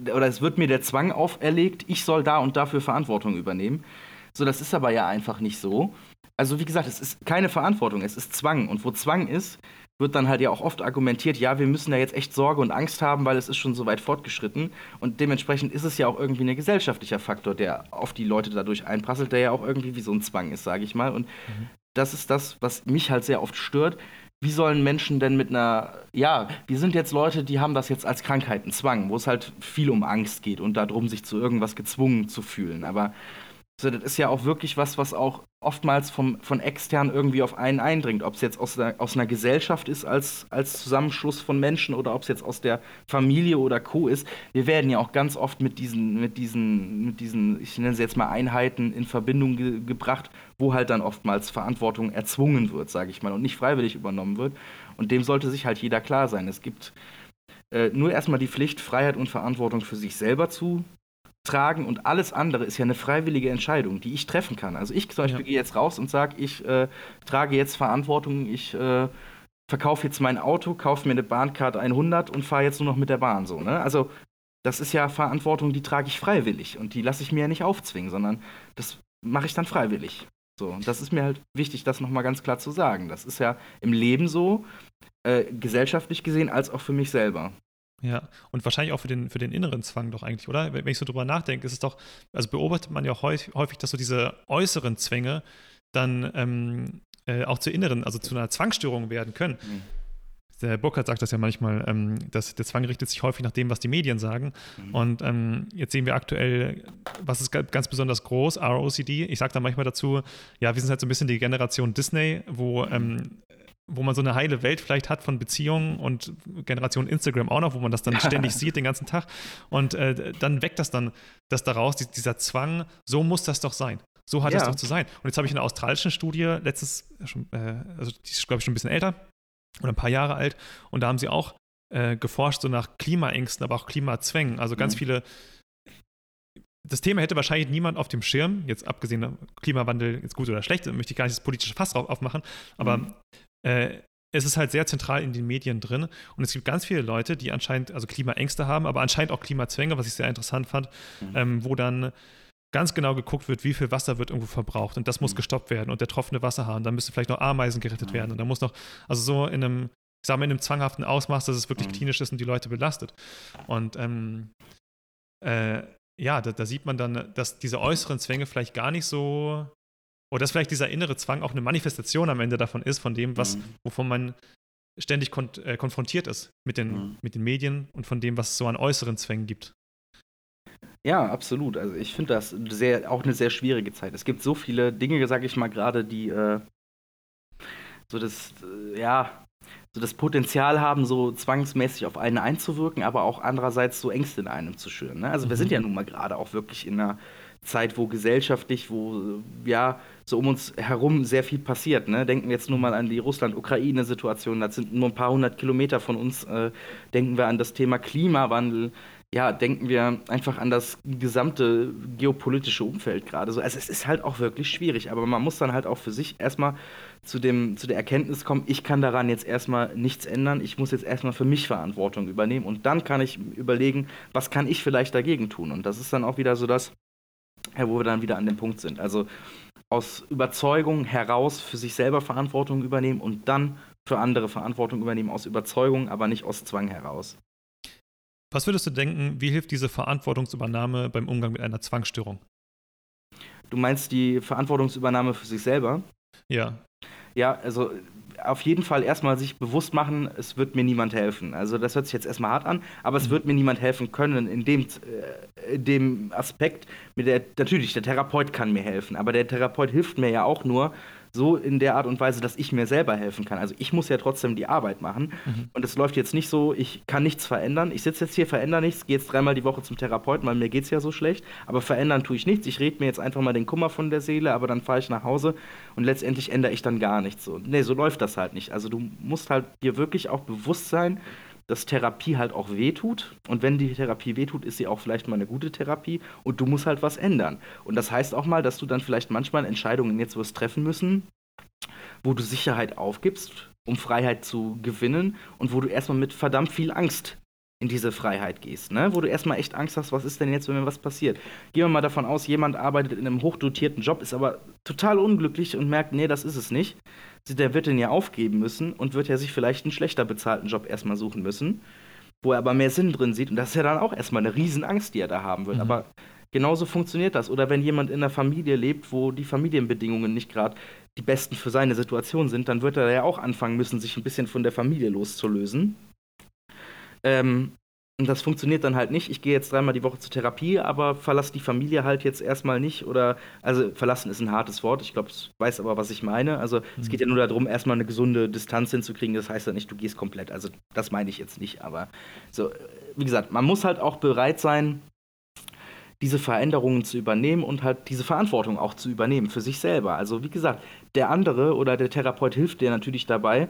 oder es wird mir der Zwang auferlegt, ich soll da und dafür Verantwortung übernehmen. So, das ist aber ja einfach nicht so. Also, wie gesagt, es ist keine Verantwortung, es ist Zwang. Und wo Zwang ist, wird dann halt ja auch oft argumentiert, ja, wir müssen da jetzt echt Sorge und Angst haben, weil es ist schon so weit fortgeschritten. Und dementsprechend ist es ja auch irgendwie ein gesellschaftlicher Faktor, der auf die Leute dadurch einprasselt, der ja auch irgendwie wie so ein Zwang ist, sage ich mal. Und mhm. das ist das, was mich halt sehr oft stört, wie sollen Menschen denn mit einer, ja, wir sind jetzt Leute, die haben das jetzt als Krankheit, einen Zwang, wo es halt viel um Angst geht und darum, sich zu irgendwas gezwungen zu fühlen. Aber so, das ist ja auch wirklich was, was auch oftmals vom, von extern irgendwie auf einen eindringt. Ob es jetzt aus, der, aus einer Gesellschaft ist als, als Zusammenschluss von Menschen oder ob es jetzt aus der Familie oder Co. ist. Wir werden ja auch ganz oft mit diesen, mit diesen, mit diesen, ich nenne sie jetzt mal Einheiten in Verbindung ge gebracht, wo halt dann oftmals Verantwortung erzwungen wird, sage ich mal, und nicht freiwillig übernommen wird. Und dem sollte sich halt jeder klar sein. Es gibt äh, nur erstmal die Pflicht, Freiheit und Verantwortung für sich selber zu tragen und alles andere ist ja eine freiwillige Entscheidung, die ich treffen kann. Also ich zum Beispiel ja. gehe jetzt raus und sage, ich äh, trage jetzt Verantwortung, ich äh, verkaufe jetzt mein Auto, kaufe mir eine Bahncard 100 und fahre jetzt nur noch mit der Bahn so. Ne? Also das ist ja Verantwortung, die trage ich freiwillig und die lasse ich mir ja nicht aufzwingen, sondern das mache ich dann freiwillig. So, und das ist mir halt wichtig, das nochmal ganz klar zu sagen. Das ist ja im Leben so, äh, gesellschaftlich gesehen, als auch für mich selber. Ja, und wahrscheinlich auch für den, für den inneren Zwang doch eigentlich, oder? Wenn ich so drüber nachdenke, ist es doch, also beobachtet man ja häufig, häufig dass so diese äußeren Zwänge dann ähm, äh, auch zu inneren, also zu einer Zwangsstörung werden können. Mhm. Der Burkhardt sagt das ja manchmal, ähm, dass der Zwang richtet sich häufig nach dem, was die Medien sagen. Mhm. Und ähm, jetzt sehen wir aktuell, was ist ganz besonders groß, ROCD. Ich sage da manchmal dazu, ja, wir sind halt so ein bisschen die Generation Disney, wo ähm, wo man so eine heile Welt vielleicht hat von Beziehungen und Generation Instagram auch noch, wo man das dann ständig sieht den ganzen Tag. Und äh, dann weckt das dann das daraus, dieser Zwang, so muss das doch sein. So hat ja. das doch zu sein. Und jetzt habe ich eine australische Studie, letztes, schon, äh, also die ist, glaube ich, schon ein bisschen älter oder ein paar Jahre alt. Und da haben sie auch äh, geforscht, so nach Klimaängsten, aber auch Klimazwängen. Also ganz mhm. viele das Thema hätte wahrscheinlich niemand auf dem Schirm, jetzt abgesehen Klimawandel, jetzt gut oder schlecht, möchte ich gar nicht das politische Fass drauf aufmachen, aber mhm äh, es ist halt sehr zentral in den Medien drin. Und es gibt ganz viele Leute, die anscheinend, also Klimaängste haben, aber anscheinend auch Klimazwänge, was ich sehr interessant fand, mhm. ähm, wo dann ganz genau geguckt wird, wie viel Wasser wird irgendwo verbraucht. Und das muss mhm. gestoppt werden. Und der tropfende Wasserhahn, dann müssen vielleicht noch Ameisen gerettet mhm. werden. Und da muss noch, also so in einem, ich sage mal, in einem zwanghaften Ausmaß, dass es wirklich mhm. klinisch ist und die Leute belastet. Und ähm, äh, ja, da, da, sieht man dann, dass diese äußeren Zwänge vielleicht gar nicht so oder dass vielleicht dieser innere Zwang auch eine Manifestation am Ende davon ist, von dem, was, mhm. wovon man ständig kon äh, konfrontiert ist mit den, mhm. mit den Medien und von dem, was es so an äußeren Zwängen gibt. Ja, absolut. Also ich finde das sehr, auch eine sehr schwierige Zeit. Es gibt so viele Dinge, sage ich mal gerade, die äh, so das, äh, ja, so das Potenzial haben, so zwangsmäßig auf einen einzuwirken, aber auch andererseits so Ängste in einem zu schüren. Ne? Also wir sind mhm. ja nun mal gerade auch wirklich in einer Zeit, wo gesellschaftlich, wo ja so um uns herum sehr viel passiert. Ne? Denken wir jetzt nur mal an die Russland-Ukraine-Situation, das sind nur ein paar hundert Kilometer von uns. Äh, denken wir an das Thema Klimawandel. Ja, denken wir einfach an das gesamte geopolitische Umfeld gerade. So, also es ist halt auch wirklich schwierig, aber man muss dann halt auch für sich erstmal zu, dem, zu der Erkenntnis kommen, ich kann daran jetzt erstmal nichts ändern, ich muss jetzt erstmal für mich Verantwortung übernehmen und dann kann ich überlegen, was kann ich vielleicht dagegen tun. Und das ist dann auch wieder so das, wo wir dann wieder an dem Punkt sind. Also aus Überzeugung heraus für sich selber Verantwortung übernehmen und dann für andere Verantwortung übernehmen aus Überzeugung, aber nicht aus Zwang heraus. Was würdest du denken, wie hilft diese Verantwortungsübernahme beim Umgang mit einer Zwangsstörung? Du meinst die Verantwortungsübernahme für sich selber? Ja. Ja, also auf jeden Fall erstmal sich bewusst machen, es wird mir niemand helfen. Also das hört sich jetzt erstmal hart an, aber es mhm. wird mir niemand helfen können in dem, äh, in dem Aspekt, mit der, natürlich, der Therapeut kann mir helfen, aber der Therapeut hilft mir ja auch nur, so in der Art und Weise, dass ich mir selber helfen kann. Also ich muss ja trotzdem die Arbeit machen. Mhm. Und es läuft jetzt nicht so, ich kann nichts verändern. Ich sitze jetzt hier, verändere nichts, gehe jetzt dreimal die Woche zum Therapeuten, weil mir geht es ja so schlecht. Aber verändern tue ich nichts. Ich rede mir jetzt einfach mal den Kummer von der Seele, aber dann fahre ich nach Hause und letztendlich ändere ich dann gar nichts. So. Nee, so läuft das halt nicht. Also du musst halt dir wirklich auch bewusst sein, dass Therapie halt auch wehtut. Und wenn die Therapie wehtut, ist sie auch vielleicht mal eine gute Therapie und du musst halt was ändern. Und das heißt auch mal, dass du dann vielleicht manchmal Entscheidungen jetzt wirst treffen müssen, wo du Sicherheit aufgibst, um Freiheit zu gewinnen und wo du erstmal mit verdammt viel Angst in diese Freiheit gehst, ne? wo du erstmal echt Angst hast, was ist denn jetzt, wenn mir was passiert. Gehen wir mal davon aus, jemand arbeitet in einem hochdotierten Job, ist aber total unglücklich und merkt, nee, das ist es nicht der wird den ja aufgeben müssen und wird ja sich vielleicht einen schlechter bezahlten Job erstmal suchen müssen, wo er aber mehr Sinn drin sieht. Und das ist ja dann auch erstmal eine Riesenangst, die er da haben wird. Mhm. Aber genauso funktioniert das. Oder wenn jemand in einer Familie lebt, wo die Familienbedingungen nicht gerade die besten für seine Situation sind, dann wird er ja auch anfangen müssen, sich ein bisschen von der Familie loszulösen. Ähm, und das funktioniert dann halt nicht. Ich gehe jetzt dreimal die Woche zur Therapie, aber verlasse die Familie halt jetzt erstmal nicht. Oder, also verlassen ist ein hartes Wort. Ich glaube, ich weiß aber, was ich meine. Also mhm. es geht ja nur darum, erstmal eine gesunde Distanz hinzukriegen. Das heißt ja nicht, du gehst komplett. Also das meine ich jetzt nicht. Aber so, wie gesagt, man muss halt auch bereit sein, diese Veränderungen zu übernehmen und halt diese Verantwortung auch zu übernehmen für sich selber. Also wie gesagt, der andere oder der Therapeut hilft dir natürlich dabei,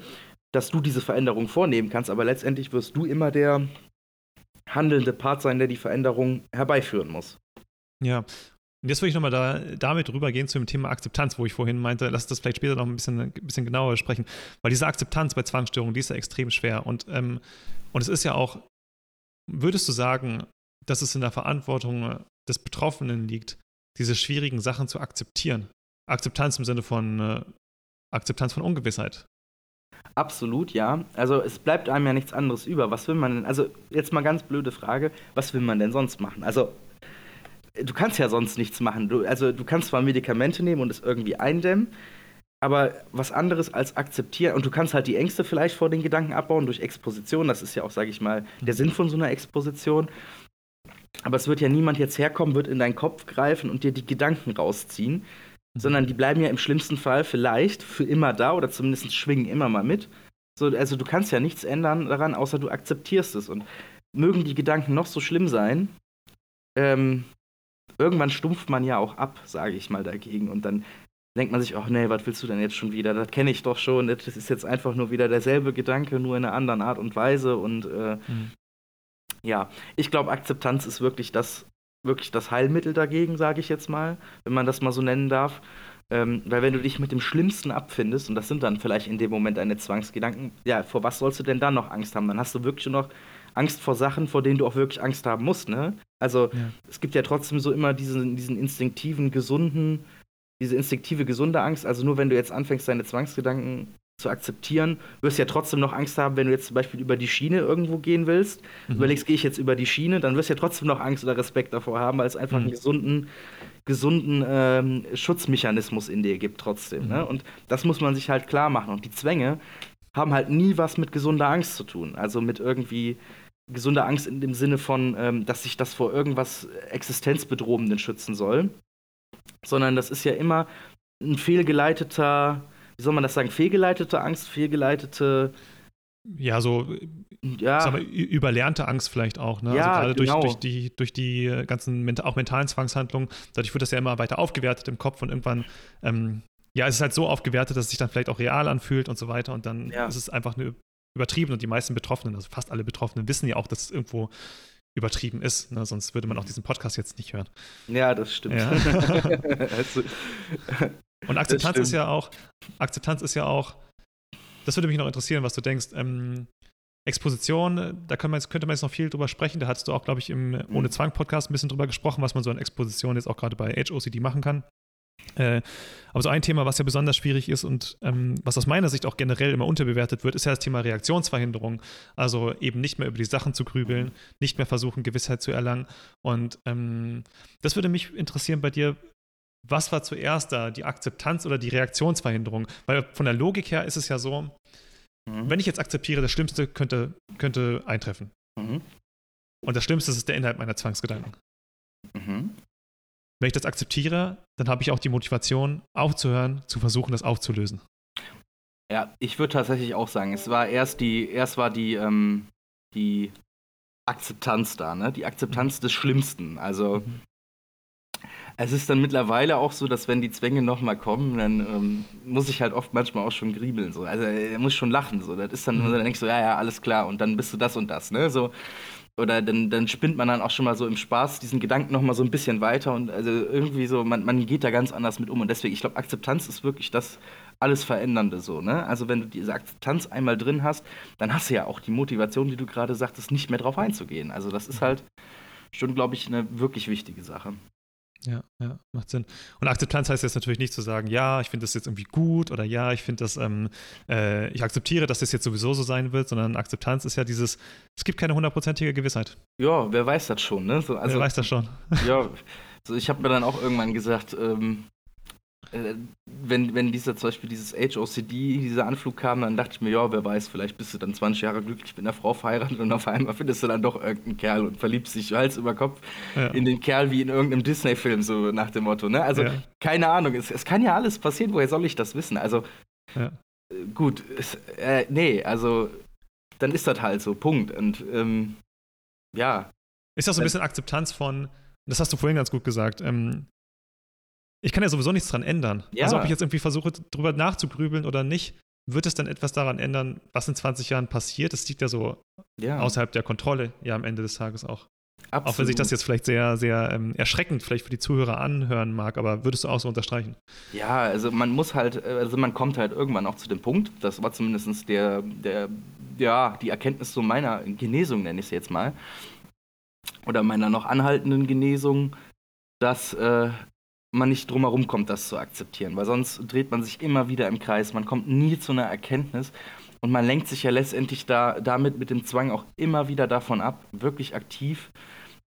dass du diese Veränderung vornehmen kannst, aber letztendlich wirst du immer der handelnde Part sein, der die Veränderung herbeiführen muss. Ja. Und jetzt würde ich nochmal da, damit rübergehen zu dem Thema Akzeptanz, wo ich vorhin meinte, lass das vielleicht später noch ein bisschen, bisschen genauer sprechen. Weil diese Akzeptanz bei Zwangsstörungen, die ist ja extrem schwer. Und, ähm, und es ist ja auch, würdest du sagen, dass es in der Verantwortung des Betroffenen liegt, diese schwierigen Sachen zu akzeptieren? Akzeptanz im Sinne von äh, Akzeptanz von Ungewissheit. Absolut, ja. Also es bleibt einem ja nichts anderes über. Was will man denn? Also jetzt mal ganz blöde Frage, was will man denn sonst machen? Also du kannst ja sonst nichts machen. Du, also du kannst zwar Medikamente nehmen und es irgendwie eindämmen, aber was anderes als akzeptieren. Und du kannst halt die Ängste vielleicht vor den Gedanken abbauen durch Exposition. Das ist ja auch, sage ich mal, der Sinn von so einer Exposition. Aber es wird ja niemand jetzt herkommen, wird in deinen Kopf greifen und dir die Gedanken rausziehen, sondern die bleiben ja im schlimmsten Fall vielleicht für immer da oder zumindest schwingen immer mal mit. So, also du kannst ja nichts ändern daran, außer du akzeptierst es. Und mögen die Gedanken noch so schlimm sein, ähm, irgendwann stumpft man ja auch ab, sage ich mal dagegen. Und dann denkt man sich, ach nee, was willst du denn jetzt schon wieder? Das kenne ich doch schon. Das ist jetzt einfach nur wieder derselbe Gedanke, nur in einer anderen Art und Weise. Und äh, mhm. ja, ich glaube, Akzeptanz ist wirklich das, wirklich das Heilmittel dagegen, sage ich jetzt mal, wenn man das mal so nennen darf. Ähm, weil wenn du dich mit dem Schlimmsten abfindest, und das sind dann vielleicht in dem Moment deine Zwangsgedanken, ja, vor was sollst du denn dann noch Angst haben? Dann hast du wirklich nur noch Angst vor Sachen, vor denen du auch wirklich Angst haben musst, ne? Also ja. es gibt ja trotzdem so immer diesen, diesen instinktiven, gesunden, diese instinktive, gesunde Angst. Also nur wenn du jetzt anfängst, deine Zwangsgedanken zu akzeptieren. Du wirst ja trotzdem noch Angst haben, wenn du jetzt zum Beispiel über die Schiene irgendwo gehen willst. Mhm. Überlegst, gehe ich jetzt über die Schiene, dann wirst du ja trotzdem noch Angst oder Respekt davor haben, weil es einfach mhm. einen gesunden, gesunden ähm, Schutzmechanismus in dir gibt trotzdem. Ne? Mhm. Ne? Und das muss man sich halt klar machen. Und die Zwänge haben halt nie was mit gesunder Angst zu tun. Also mit irgendwie gesunder Angst in dem Sinne von, ähm, dass sich das vor irgendwas Existenzbedrohenden schützen soll. Sondern das ist ja immer ein fehlgeleiteter wie soll man das sagen, fehlgeleitete Angst, fehlgeleitete. Ja, so ja. Mal, überlernte Angst vielleicht auch. Ne? Ja, also gerade genau. durch, durch, die, durch die ganzen auch mentalen Zwangshandlungen, dadurch wird das ja immer weiter aufgewertet im Kopf und irgendwann, ähm, ja, es ist halt so aufgewertet, dass es sich dann vielleicht auch real anfühlt und so weiter und dann ja. ist es einfach eine übertrieben und die meisten Betroffenen, also fast alle Betroffenen, wissen ja auch, dass es irgendwo übertrieben ist. Ne? Sonst würde man auch diesen Podcast jetzt nicht hören. Ja, das stimmt. Ja. also, und Akzeptanz ist ja auch, Akzeptanz ist ja auch, das würde mich noch interessieren, was du denkst. Ähm, Exposition, da man jetzt, könnte man jetzt noch viel drüber sprechen. Da hattest du auch, glaube ich, im mhm. Ohne Zwang-Podcast ein bisschen drüber gesprochen, was man so an Exposition jetzt auch gerade bei HOCD machen kann. Äh, aber so ein Thema, was ja besonders schwierig ist und ähm, was aus meiner Sicht auch generell immer unterbewertet wird, ist ja das Thema Reaktionsverhinderung. Also eben nicht mehr über die Sachen zu grübeln, nicht mehr versuchen, Gewissheit zu erlangen. Und ähm, das würde mich interessieren bei dir, was war zuerst da, die Akzeptanz oder die Reaktionsverhinderung? Weil von der Logik her ist es ja so, mhm. wenn ich jetzt akzeptiere, das Schlimmste könnte, könnte eintreffen. Mhm. Und das Schlimmste ist der Inhalt meiner Zwangsgedanken. Mhm. Wenn ich das akzeptiere, dann habe ich auch die Motivation, aufzuhören, zu versuchen, das aufzulösen. Ja, ich würde tatsächlich auch sagen, es war erst die, erst war die, ähm, die Akzeptanz da, ne? Die Akzeptanz des Schlimmsten. Also mhm. es ist dann mittlerweile auch so, dass wenn die Zwänge nochmal kommen, dann ähm, muss ich halt oft manchmal auch schon griebeln. So. Also er muss schon lachen. So. Das ist dann, mhm. dann denkst du, ja, ja, alles klar, und dann bist du das und das, ne? So. Oder dann, dann spinnt man dann auch schon mal so im Spaß diesen Gedanken nochmal so ein bisschen weiter und also irgendwie so, man, man geht da ganz anders mit um. Und deswegen, ich glaube, Akzeptanz ist wirklich das, alles Verändernde so, ne? Also wenn du diese Akzeptanz einmal drin hast, dann hast du ja auch die Motivation, die du gerade sagtest, nicht mehr drauf einzugehen. Also das ist halt schon, glaube ich, eine wirklich wichtige Sache. Ja, ja, macht Sinn. Und Akzeptanz heißt jetzt natürlich nicht zu sagen, ja, ich finde das jetzt irgendwie gut oder ja, ich finde das, ähm, äh, ich akzeptiere, dass das jetzt sowieso so sein wird, sondern Akzeptanz ist ja dieses, es gibt keine hundertprozentige Gewissheit. Ja, wer weiß das schon, ne? So, also, wer weiß das schon. Ja, so ich habe mir dann auch irgendwann gesagt, ähm, äh, wenn, wenn dieser zum Beispiel dieses HOCD, dieser Anflug kam, dann dachte ich mir, ja, wer weiß, vielleicht bist du dann 20 Jahre glücklich mit einer Frau verheiratet und auf einmal findest du dann doch irgendeinen Kerl und verliebst dich Hals über Kopf ja. in den Kerl wie in irgendeinem Disney-Film, so nach dem Motto. Ne? Also, ja. keine Ahnung, es, es, kann ja alles passieren, woher soll ich das wissen? Also, ja. Äh, gut, es, äh, nee, also, dann ist das halt so, Punkt. Und ähm, ja. Ist das so ein bisschen Akzeptanz von, das hast du vorhin ganz gut gesagt, ähm, ich kann ja sowieso nichts dran ändern. Ja. Also ob ich jetzt irgendwie versuche, drüber nachzugrübeln oder nicht, wird es dann etwas daran ändern, was in 20 Jahren passiert? Das liegt ja so ja. außerhalb der Kontrolle, ja am Ende des Tages auch. Absolut. Auch wenn sich das jetzt vielleicht sehr, sehr ähm, erschreckend vielleicht für die Zuhörer anhören mag, aber würdest du auch so unterstreichen? Ja, also man muss halt, also man kommt halt irgendwann auch zu dem Punkt, das war zumindest der, der, ja, die Erkenntnis so meiner Genesung, nenne ich es jetzt mal, oder meiner noch anhaltenden Genesung, dass äh, man nicht drumherum kommt, das zu akzeptieren, weil sonst dreht man sich immer wieder im Kreis, man kommt nie zu einer Erkenntnis und man lenkt sich ja letztendlich da, damit mit dem Zwang auch immer wieder davon ab, wirklich aktiv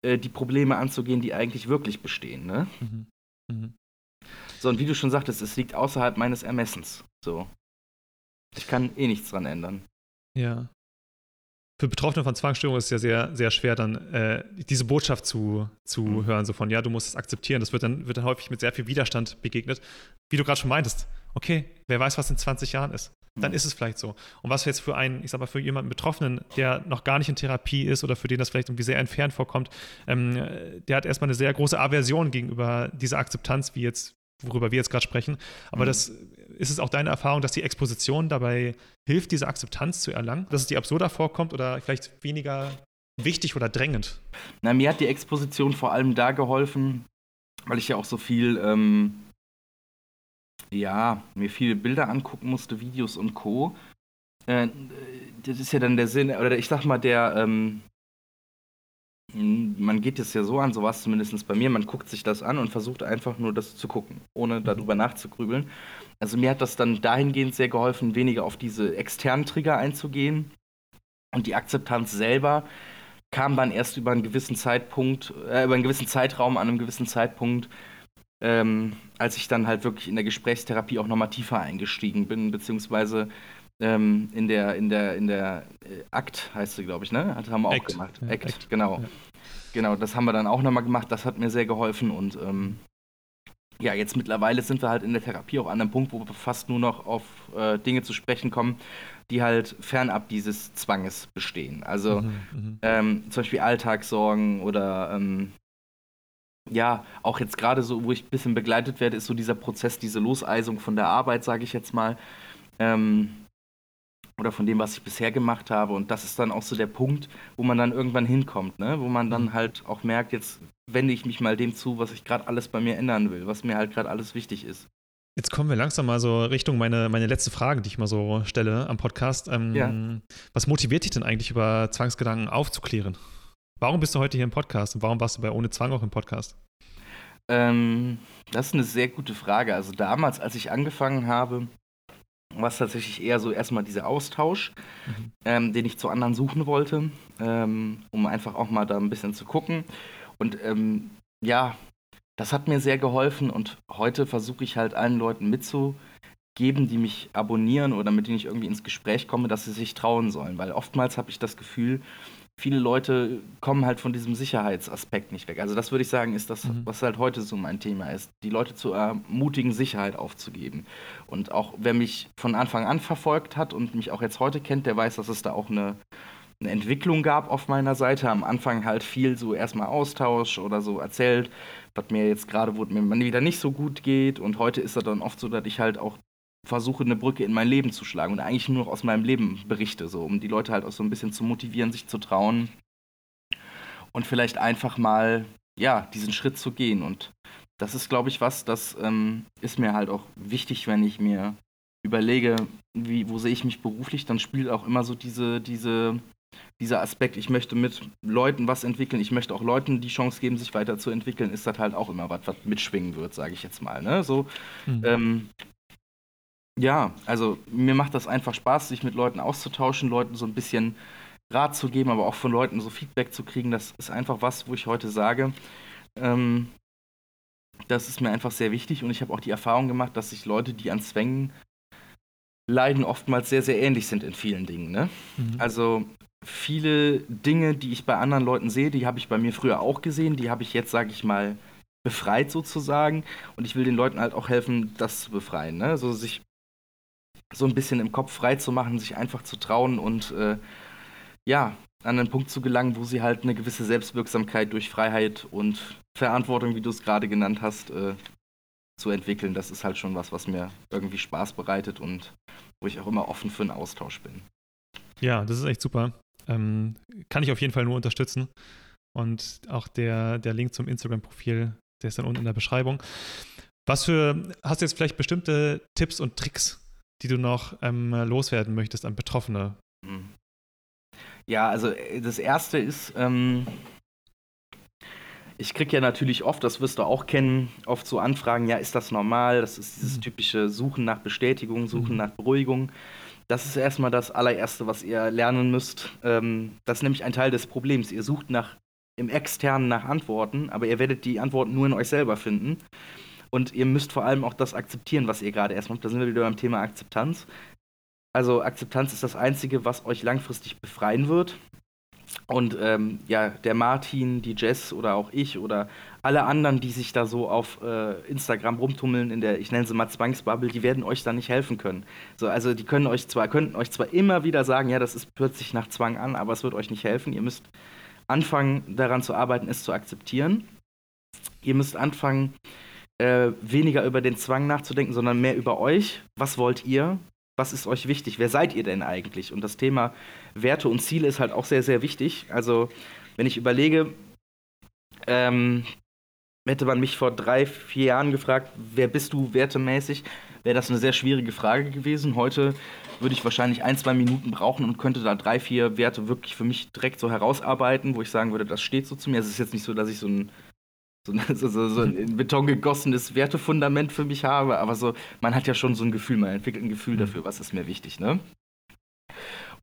äh, die Probleme anzugehen, die eigentlich wirklich bestehen. Ne? Mhm. Mhm. So, und wie du schon sagtest, es liegt außerhalb meines Ermessens. So. Ich kann eh nichts dran ändern. Ja für Betroffene von Zwangsstörungen ist es ja sehr, sehr schwer, dann äh, diese Botschaft zu, zu mhm. hören, so von, ja, du musst es akzeptieren. Das wird dann, wird dann häufig mit sehr viel Widerstand begegnet. Wie du gerade schon meintest, okay, wer weiß, was in 20 Jahren ist. Dann mhm. ist es vielleicht so. Und was jetzt für einen, ich sag mal, für jemanden Betroffenen, der noch gar nicht in Therapie ist oder für den das vielleicht irgendwie sehr entfernt vorkommt, ähm, der hat erstmal eine sehr große Aversion gegenüber dieser Akzeptanz, wie jetzt, worüber wir jetzt gerade sprechen. Aber mhm. das ist es auch deine Erfahrung, dass die Exposition dabei hilft, diese Akzeptanz zu erlangen? Dass es dir absurder vorkommt oder vielleicht weniger wichtig oder drängend? Na, mir hat die Exposition vor allem da geholfen, weil ich ja auch so viel, ähm, ja, mir viele Bilder angucken musste, Videos und Co. Äh, das ist ja dann der Sinn, oder ich sag mal, der, ähm, man geht es ja so an, so war es zumindest bei mir, man guckt sich das an und versucht einfach nur das zu gucken, ohne darüber nachzugrübeln. Also mir hat das dann dahingehend sehr geholfen, weniger auf diese externen Trigger einzugehen. Und die Akzeptanz selber kam dann erst über einen gewissen Zeitpunkt, äh, über einen gewissen Zeitraum, an einem gewissen Zeitpunkt, ähm, als ich dann halt wirklich in der Gesprächstherapie auch nochmal tiefer eingestiegen bin, beziehungsweise ähm, in der, in der, in der äh, Akt heißt sie, glaube ich, ne? Das haben wir Act. auch gemacht. Ja, Act, Act, genau. Ja. Genau, das haben wir dann auch nochmal gemacht, das hat mir sehr geholfen und ähm, ja, jetzt mittlerweile sind wir halt in der Therapie auch an einem Punkt, wo wir fast nur noch auf äh, Dinge zu sprechen kommen, die halt fernab dieses Zwanges bestehen. Also mhm, mhm. ähm, zum Beispiel Alltagssorgen oder ähm, ja, auch jetzt gerade so, wo ich ein bisschen begleitet werde, ist so dieser Prozess, diese Loseisung von der Arbeit, sage ich jetzt mal. Ähm, oder von dem, was ich bisher gemacht habe. Und das ist dann auch so der Punkt, wo man dann irgendwann hinkommt, ne? wo man dann mhm. halt auch merkt, jetzt wende ich mich mal dem zu, was ich gerade alles bei mir ändern will, was mir halt gerade alles wichtig ist. Jetzt kommen wir langsam mal so Richtung meine, meine letzte Frage, die ich mal so stelle am Podcast. Ähm, ja. Was motiviert dich denn eigentlich, über Zwangsgedanken aufzuklären? Warum bist du heute hier im Podcast und warum warst du bei Ohne Zwang auch im Podcast? Ähm, das ist eine sehr gute Frage. Also damals, als ich angefangen habe, war es tatsächlich eher so erstmal dieser Austausch, mhm. ähm, den ich zu anderen suchen wollte, ähm, um einfach auch mal da ein bisschen zu gucken. Und ähm, ja, das hat mir sehr geholfen und heute versuche ich halt allen Leuten mitzugeben, die mich abonnieren oder mit denen ich irgendwie ins Gespräch komme, dass sie sich trauen sollen. Weil oftmals habe ich das Gefühl, viele Leute kommen halt von diesem Sicherheitsaspekt nicht weg. Also das würde ich sagen, ist das, mhm. was halt heute so mein Thema ist, die Leute zu ermutigen, Sicherheit aufzugeben. Und auch wer mich von Anfang an verfolgt hat und mich auch jetzt heute kennt, der weiß, dass es da auch eine, eine Entwicklung gab auf meiner Seite. Am Anfang halt viel so erstmal Austausch oder so erzählt, was mir jetzt gerade, wo mir wieder nicht so gut geht. Und heute ist es dann oft so, dass ich halt auch versuche, eine Brücke in mein Leben zu schlagen und eigentlich nur noch aus meinem Leben berichte, so um die Leute halt auch so ein bisschen zu motivieren, sich zu trauen und vielleicht einfach mal, ja, diesen Schritt zu gehen. Und das ist, glaube ich, was, das ähm, ist mir halt auch wichtig, wenn ich mir überlege, wie, wo sehe ich mich beruflich, dann spielt auch immer so diese, diese, dieser Aspekt, ich möchte mit Leuten was entwickeln, ich möchte auch Leuten die Chance geben, sich weiterzuentwickeln, ist das halt auch immer was, was mitschwingen wird, sage ich jetzt mal. Ne? So, mhm. ähm, ja, also mir macht das einfach Spaß, sich mit Leuten auszutauschen, Leuten so ein bisschen Rat zu geben, aber auch von Leuten so Feedback zu kriegen. Das ist einfach was, wo ich heute sage, ähm, das ist mir einfach sehr wichtig und ich habe auch die Erfahrung gemacht, dass sich Leute, die an Zwängen leiden, oftmals sehr, sehr ähnlich sind in vielen Dingen. Ne? Mhm. Also viele Dinge, die ich bei anderen Leuten sehe, die habe ich bei mir früher auch gesehen, die habe ich jetzt, sage ich mal, befreit sozusagen. Und ich will den Leuten halt auch helfen, das zu befreien. Ne? Also sich so ein bisschen im Kopf frei zu machen, sich einfach zu trauen und äh, ja, an einen Punkt zu gelangen, wo sie halt eine gewisse Selbstwirksamkeit durch Freiheit und Verantwortung, wie du es gerade genannt hast, äh, zu entwickeln. Das ist halt schon was, was mir irgendwie Spaß bereitet und wo ich auch immer offen für einen Austausch bin. Ja, das ist echt super. Ähm, kann ich auf jeden Fall nur unterstützen. Und auch der, der Link zum Instagram-Profil, der ist dann unten in der Beschreibung. Was für, hast du jetzt vielleicht bestimmte Tipps und Tricks, die du noch ähm, loswerden möchtest an Betroffene? Hm. Ja, also äh, das erste ist, ähm, ich kriege ja natürlich oft, das wirst du auch kennen, oft so Anfragen, ja, ist das normal? Das ist dieses mhm. typische Suchen nach Bestätigung, Suchen mhm. nach Beruhigung. Das ist erstmal das allererste, was ihr lernen müsst. Ähm, das ist nämlich ein Teil des Problems. Ihr sucht nach im externen nach Antworten, aber ihr werdet die Antworten nur in euch selber finden. Und ihr müsst vor allem auch das akzeptieren, was ihr gerade erst macht. Da sind wir wieder beim Thema Akzeptanz. Also Akzeptanz ist das Einzige, was euch langfristig befreien wird. Und ähm, ja, der Martin, die Jess oder auch ich oder alle anderen, die sich da so auf äh, Instagram rumtummeln in der, ich nenne sie mal Zwangsbubble, die werden euch da nicht helfen können. So, also die können euch zwar, könnten euch zwar immer wieder sagen, ja, das ist plötzlich nach Zwang an, aber es wird euch nicht helfen. Ihr müsst anfangen, daran zu arbeiten, es zu akzeptieren. Ihr müsst anfangen, äh, weniger über den Zwang nachzudenken, sondern mehr über euch. Was wollt ihr? Was ist euch wichtig? Wer seid ihr denn eigentlich? Und das Thema Werte und Ziele ist halt auch sehr, sehr wichtig. Also, wenn ich überlege, ähm, hätte man mich vor drei, vier Jahren gefragt, wer bist du wertemäßig, wäre das eine sehr schwierige Frage gewesen. Heute würde ich wahrscheinlich ein, zwei Minuten brauchen und könnte da drei, vier Werte wirklich für mich direkt so herausarbeiten, wo ich sagen würde, das steht so zu mir. Es ist jetzt nicht so, dass ich so ein so, so, so, ein in Beton gegossenes Wertefundament für mich habe, aber so, man hat ja schon so ein Gefühl, man entwickelt ein Gefühl mhm. dafür, was ist mir wichtig, ne?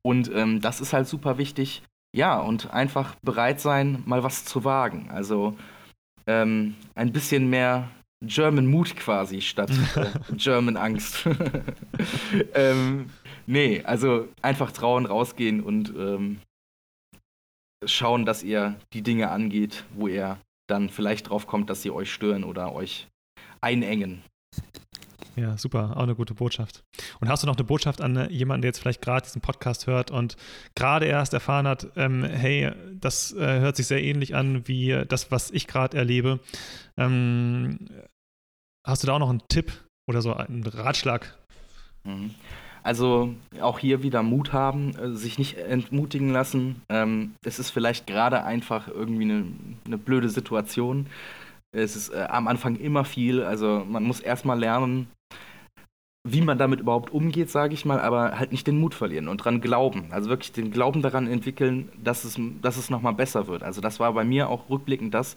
Und ähm, das ist halt super wichtig, ja, und einfach bereit sein, mal was zu wagen. Also ähm, ein bisschen mehr German Mut quasi statt äh, German Angst. ähm, nee, also einfach trauen, rausgehen und ähm, schauen, dass ihr die Dinge angeht, wo ihr dann vielleicht drauf kommt, dass sie euch stören oder euch einengen. Ja, super, auch eine gute Botschaft. Und hast du noch eine Botschaft an äh, jemanden, der jetzt vielleicht gerade diesen Podcast hört und gerade erst erfahren hat, ähm, hey, das äh, hört sich sehr ähnlich an wie das, was ich gerade erlebe. Ähm, hast du da auch noch einen Tipp oder so einen Ratschlag? Mhm. Also auch hier wieder Mut haben, äh, sich nicht entmutigen lassen. Ähm, es ist vielleicht gerade einfach irgendwie eine, eine, blöde Situation. Es ist äh, am Anfang immer viel. Also man muss erstmal lernen, wie man damit überhaupt umgeht, sage ich mal, aber halt nicht den Mut verlieren und dran glauben. Also wirklich den Glauben daran entwickeln, dass es, dass es nochmal besser wird. Also das war bei mir auch rückblickend das,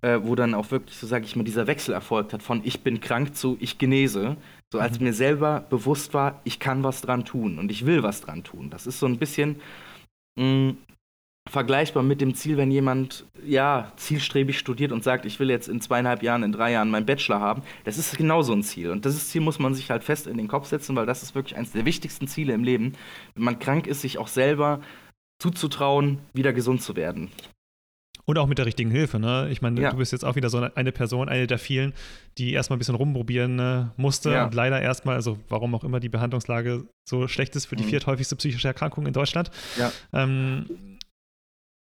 äh, wo dann auch wirklich, so sage ich mal, dieser Wechsel erfolgt hat von ich bin krank zu ich genese. So als mhm. mir selber bewusst war, ich kann was dran tun und ich will was dran tun. Das ist so ein bisschen mh, mm, vergleichbar mit dem Ziel, wenn jemand ja zielstrebig studiert und sagt, ich will jetzt in zweieinhalb Jahren, in drei Jahren meinen Bachelor haben. Das ist genau so ein Ziel. Und dieses Ziel muss man sich halt fest in den Kopf setzen, weil das ist wirklich eines der wichtigsten Ziele im Leben. Wenn man krank ist, sich auch selber zuzutrauen, wieder gesund zu werden. Und auch mit der richtigen Hilfe, ne? Ich meine, Ja. du bist jetzt auch wieder so eine Person, eine der vielen, die erstmal ein bisschen rumprobieren äh, musste Ja. und leider erstmal, also warum auch immer die Behandlungslage so schlecht ist für die Mhm. vierthäufigste psychische Erkrankung in Deutschland. Ja. Ähm,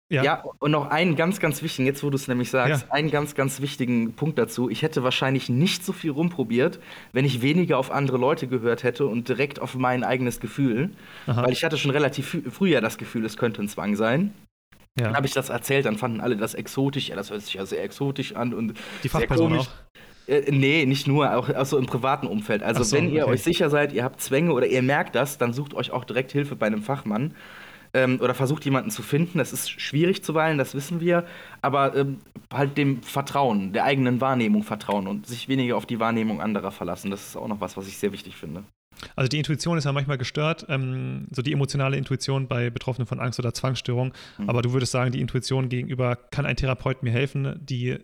Ja. ja. und noch einen ganz, ganz wichtigen, jetzt wo du es nämlich sagst, Ja. einen ganz, ganz wichtigen Punkt dazu. Ich hätte wahrscheinlich nicht so viel rumprobiert, wenn ich weniger auf andere Leute gehört hätte und direkt auf mein eigenes Gefühl. Aha. Weil ich hatte schon relativ frü- früh ja das Gefühl, es könnte ein Zwang sein. Ja. Dann habe ich das erzählt, dann fanden alle das exotisch. Ja, das hört sich ja sehr exotisch an und Die sehr Fachperson komisch. auch. Äh, nee, nicht nur, auch, so im privaten Umfeld. Also so, wenn ihr okay. euch sicher seid, ihr habt Zwänge oder ihr merkt das, dann sucht euch auch direkt Hilfe bei einem Fachmann. Ähm, oder versucht jemanden zu finden. Das ist schwierig zuweilen, das wissen wir. Aber ähm, halt dem Vertrauen, der eigenen Wahrnehmung vertrauen und sich weniger auf die Wahrnehmung anderer verlassen. Das ist auch noch was, was ich sehr wichtig finde. Also die Intuition ist ja manchmal gestört, ähm, so die emotionale Intuition bei Betroffenen von Angst oder Zwangsstörung. Mhm. Aber du würdest sagen, die Intuition gegenüber, kann ein Therapeut mir helfen, die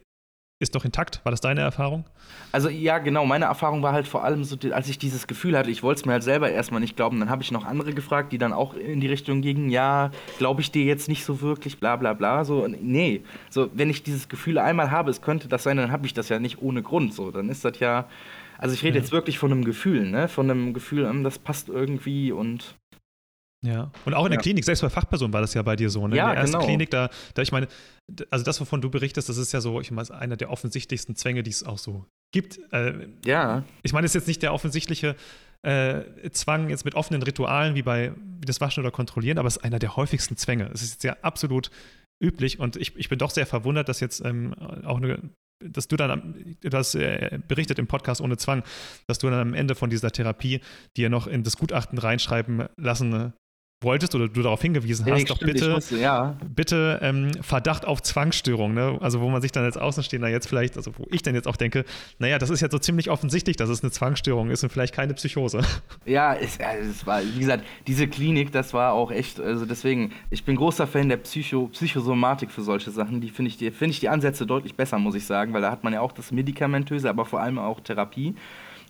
ist doch intakt. War das deine Erfahrung? Also ja, genau. Meine Erfahrung war halt vor allem so, als ich dieses Gefühl hatte, ich wollte es mir halt selber erstmal nicht glauben. Dann habe ich noch andere gefragt, die dann auch in die Richtung gingen, ja, glaube ich dir jetzt nicht so wirklich, bla bla bla. So, nee. So, wenn ich dieses Gefühl einmal habe, es könnte das sein, dann habe ich das ja nicht ohne Grund. So, dann ist das ja. Also ich rede Ja. jetzt wirklich von einem Gefühl, ne? Von einem Gefühl, ähm, das passt irgendwie und Ja. Und auch in der Ja. Klinik, selbst bei Fachpersonen war das ja bei dir so. Ne? Ja, in der ersten genau. Klinik, da, da ich meine, also das, wovon du berichtest, das ist ja so, ich meine, einer der offensichtlichsten Zwänge, die es auch so gibt. Äh, ja. ich meine, es ist jetzt nicht der offensichtliche äh, Zwang jetzt mit offenen Ritualen wie bei wie das Waschen oder Kontrollieren, aber es ist einer der häufigsten Zwänge. Es ist jetzt ja absolut üblich und ich, ich bin doch sehr verwundert, dass jetzt ähm, auch eine dass du dann, hast äh, berichtet im Podcast ohne Zwang, dass du dann am Ende von dieser Therapie dir noch in das Gutachten reinschreiben lassen wolltest oder du darauf hingewiesen hast, Nee, doch stimmt, bitte wusste, ja. bitte ähm, Verdacht auf Zwangsstörung, ne? Also wo man sich dann als Außenstehender jetzt vielleicht, also wo ich dann jetzt auch denke, naja, das ist jetzt so ziemlich offensichtlich, dass es eine Zwangsstörung ist und vielleicht keine Psychose. Ja, es, es war, wie gesagt, diese Klinik, das war auch echt, also deswegen, ich bin großer Fan der Psycho, Psychosomatik für solche Sachen. Die finde ich, die finde ich die Ansätze deutlich besser, muss ich sagen, weil da hat man ja auch das Medikamentöse, aber vor allem auch Therapie.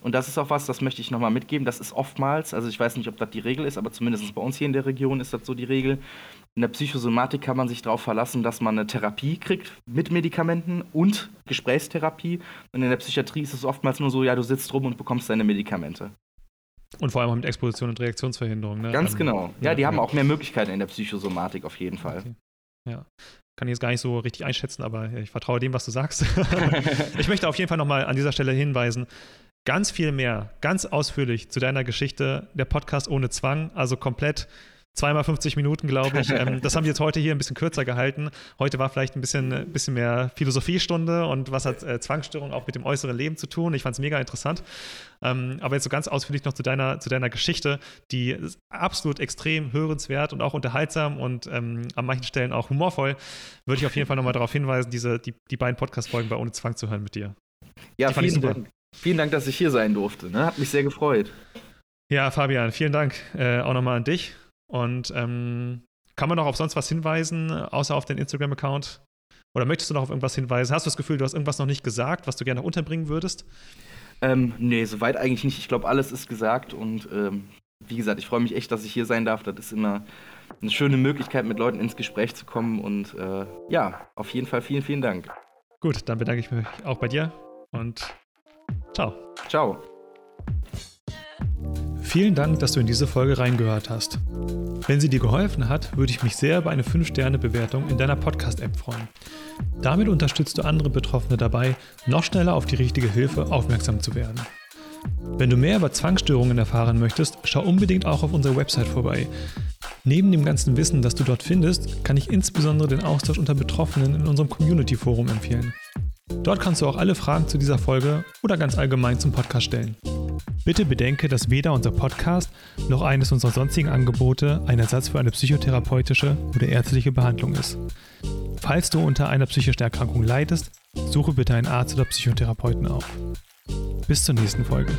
Und das ist auch was, das möchte ich nochmal mitgeben. Das ist oftmals, also ich weiß nicht, ob das die Regel ist, aber zumindest bei uns hier in der Region ist das so die Regel. In der Psychosomatik kann man sich darauf verlassen, dass man eine Therapie kriegt mit Medikamenten und Gesprächstherapie. Und in der Psychiatrie ist es oftmals nur so, ja, du sitzt rum und bekommst deine Medikamente. Und vor allem auch mit Exposition und Reaktionsverhinderung, ne? Ganz genau. Ja, die ja, haben auch mehr Möglichkeiten in der Psychosomatik auf jeden Fall. Okay. Ja. Kann ich jetzt gar nicht so richtig einschätzen, aber ich vertraue dem, was du sagst. ich möchte auf jeden Fall nochmal an dieser Stelle hinweisen, ganz viel mehr, ganz ausführlich zu deiner Geschichte, der Podcast ohne Zwang, also komplett zweimal 50 Minuten, glaube ich. Ähm, das haben wir jetzt heute hier ein bisschen kürzer gehalten. Heute war vielleicht ein bisschen, ein bisschen mehr Philosophiestunde und was hat äh, Zwangsstörung auch mit dem äußeren Leben zu tun. Ich fand es mega interessant. Ähm, aber jetzt so ganz ausführlich noch zu deiner, zu deiner Geschichte, die ist absolut extrem hörenswert und auch unterhaltsam und ähm, an manchen Stellen auch humorvoll. Würde ich auf jeden Fall nochmal darauf hinweisen, diese, die, die beiden Podcast-Folgen bei Ohne Zwang zu hören mit dir. Ja, Die vielen super. Dank. Vielen Dank, dass ich hier sein durfte. Ne? Hat mich sehr gefreut. Ja, Fabian, vielen Dank äh, auch nochmal an dich. Und ähm, kann man noch auf sonst was hinweisen, außer auf den Instagram-Account? Oder möchtest du noch auf irgendwas hinweisen? Hast du das Gefühl, du hast irgendwas noch nicht gesagt, was du gerne noch unterbringen würdest? Ähm, nee, soweit eigentlich nicht. Ich glaube, alles ist gesagt und ähm, wie gesagt, ich freue mich echt, dass ich hier sein darf. Das ist immer eine schöne Möglichkeit, mit Leuten ins Gespräch zu kommen und äh, ja, auf jeden Fall vielen, vielen Dank. Gut, dann bedanke ich mich auch bei dir und ciao. Ciao. Vielen Dank, dass du in diese Folge reingehört hast. Wenn sie dir geholfen hat, würde ich mich sehr über eine 5-Sterne-Bewertung in deiner Podcast-App freuen. Damit unterstützt du andere Betroffene dabei, noch schneller auf die richtige Hilfe aufmerksam zu werden. Wenn du mehr über Zwangsstörungen erfahren möchtest, schau unbedingt auch auf unserer Website vorbei. Neben dem ganzen Wissen, das du dort findest, kann ich insbesondere den Austausch unter Betroffenen in unserem Community-Forum empfehlen. Dort kannst du auch alle Fragen zu dieser Folge oder ganz allgemein zum Podcast stellen. Bitte bedenke, dass weder unser Podcast noch eines unserer sonstigen Angebote ein Ersatz für eine psychotherapeutische oder ärztliche Behandlung ist. Falls du unter einer psychischen Erkrankung leidest, suche bitte einen Arzt oder Psychotherapeuten auf. Bis zur nächsten Folge.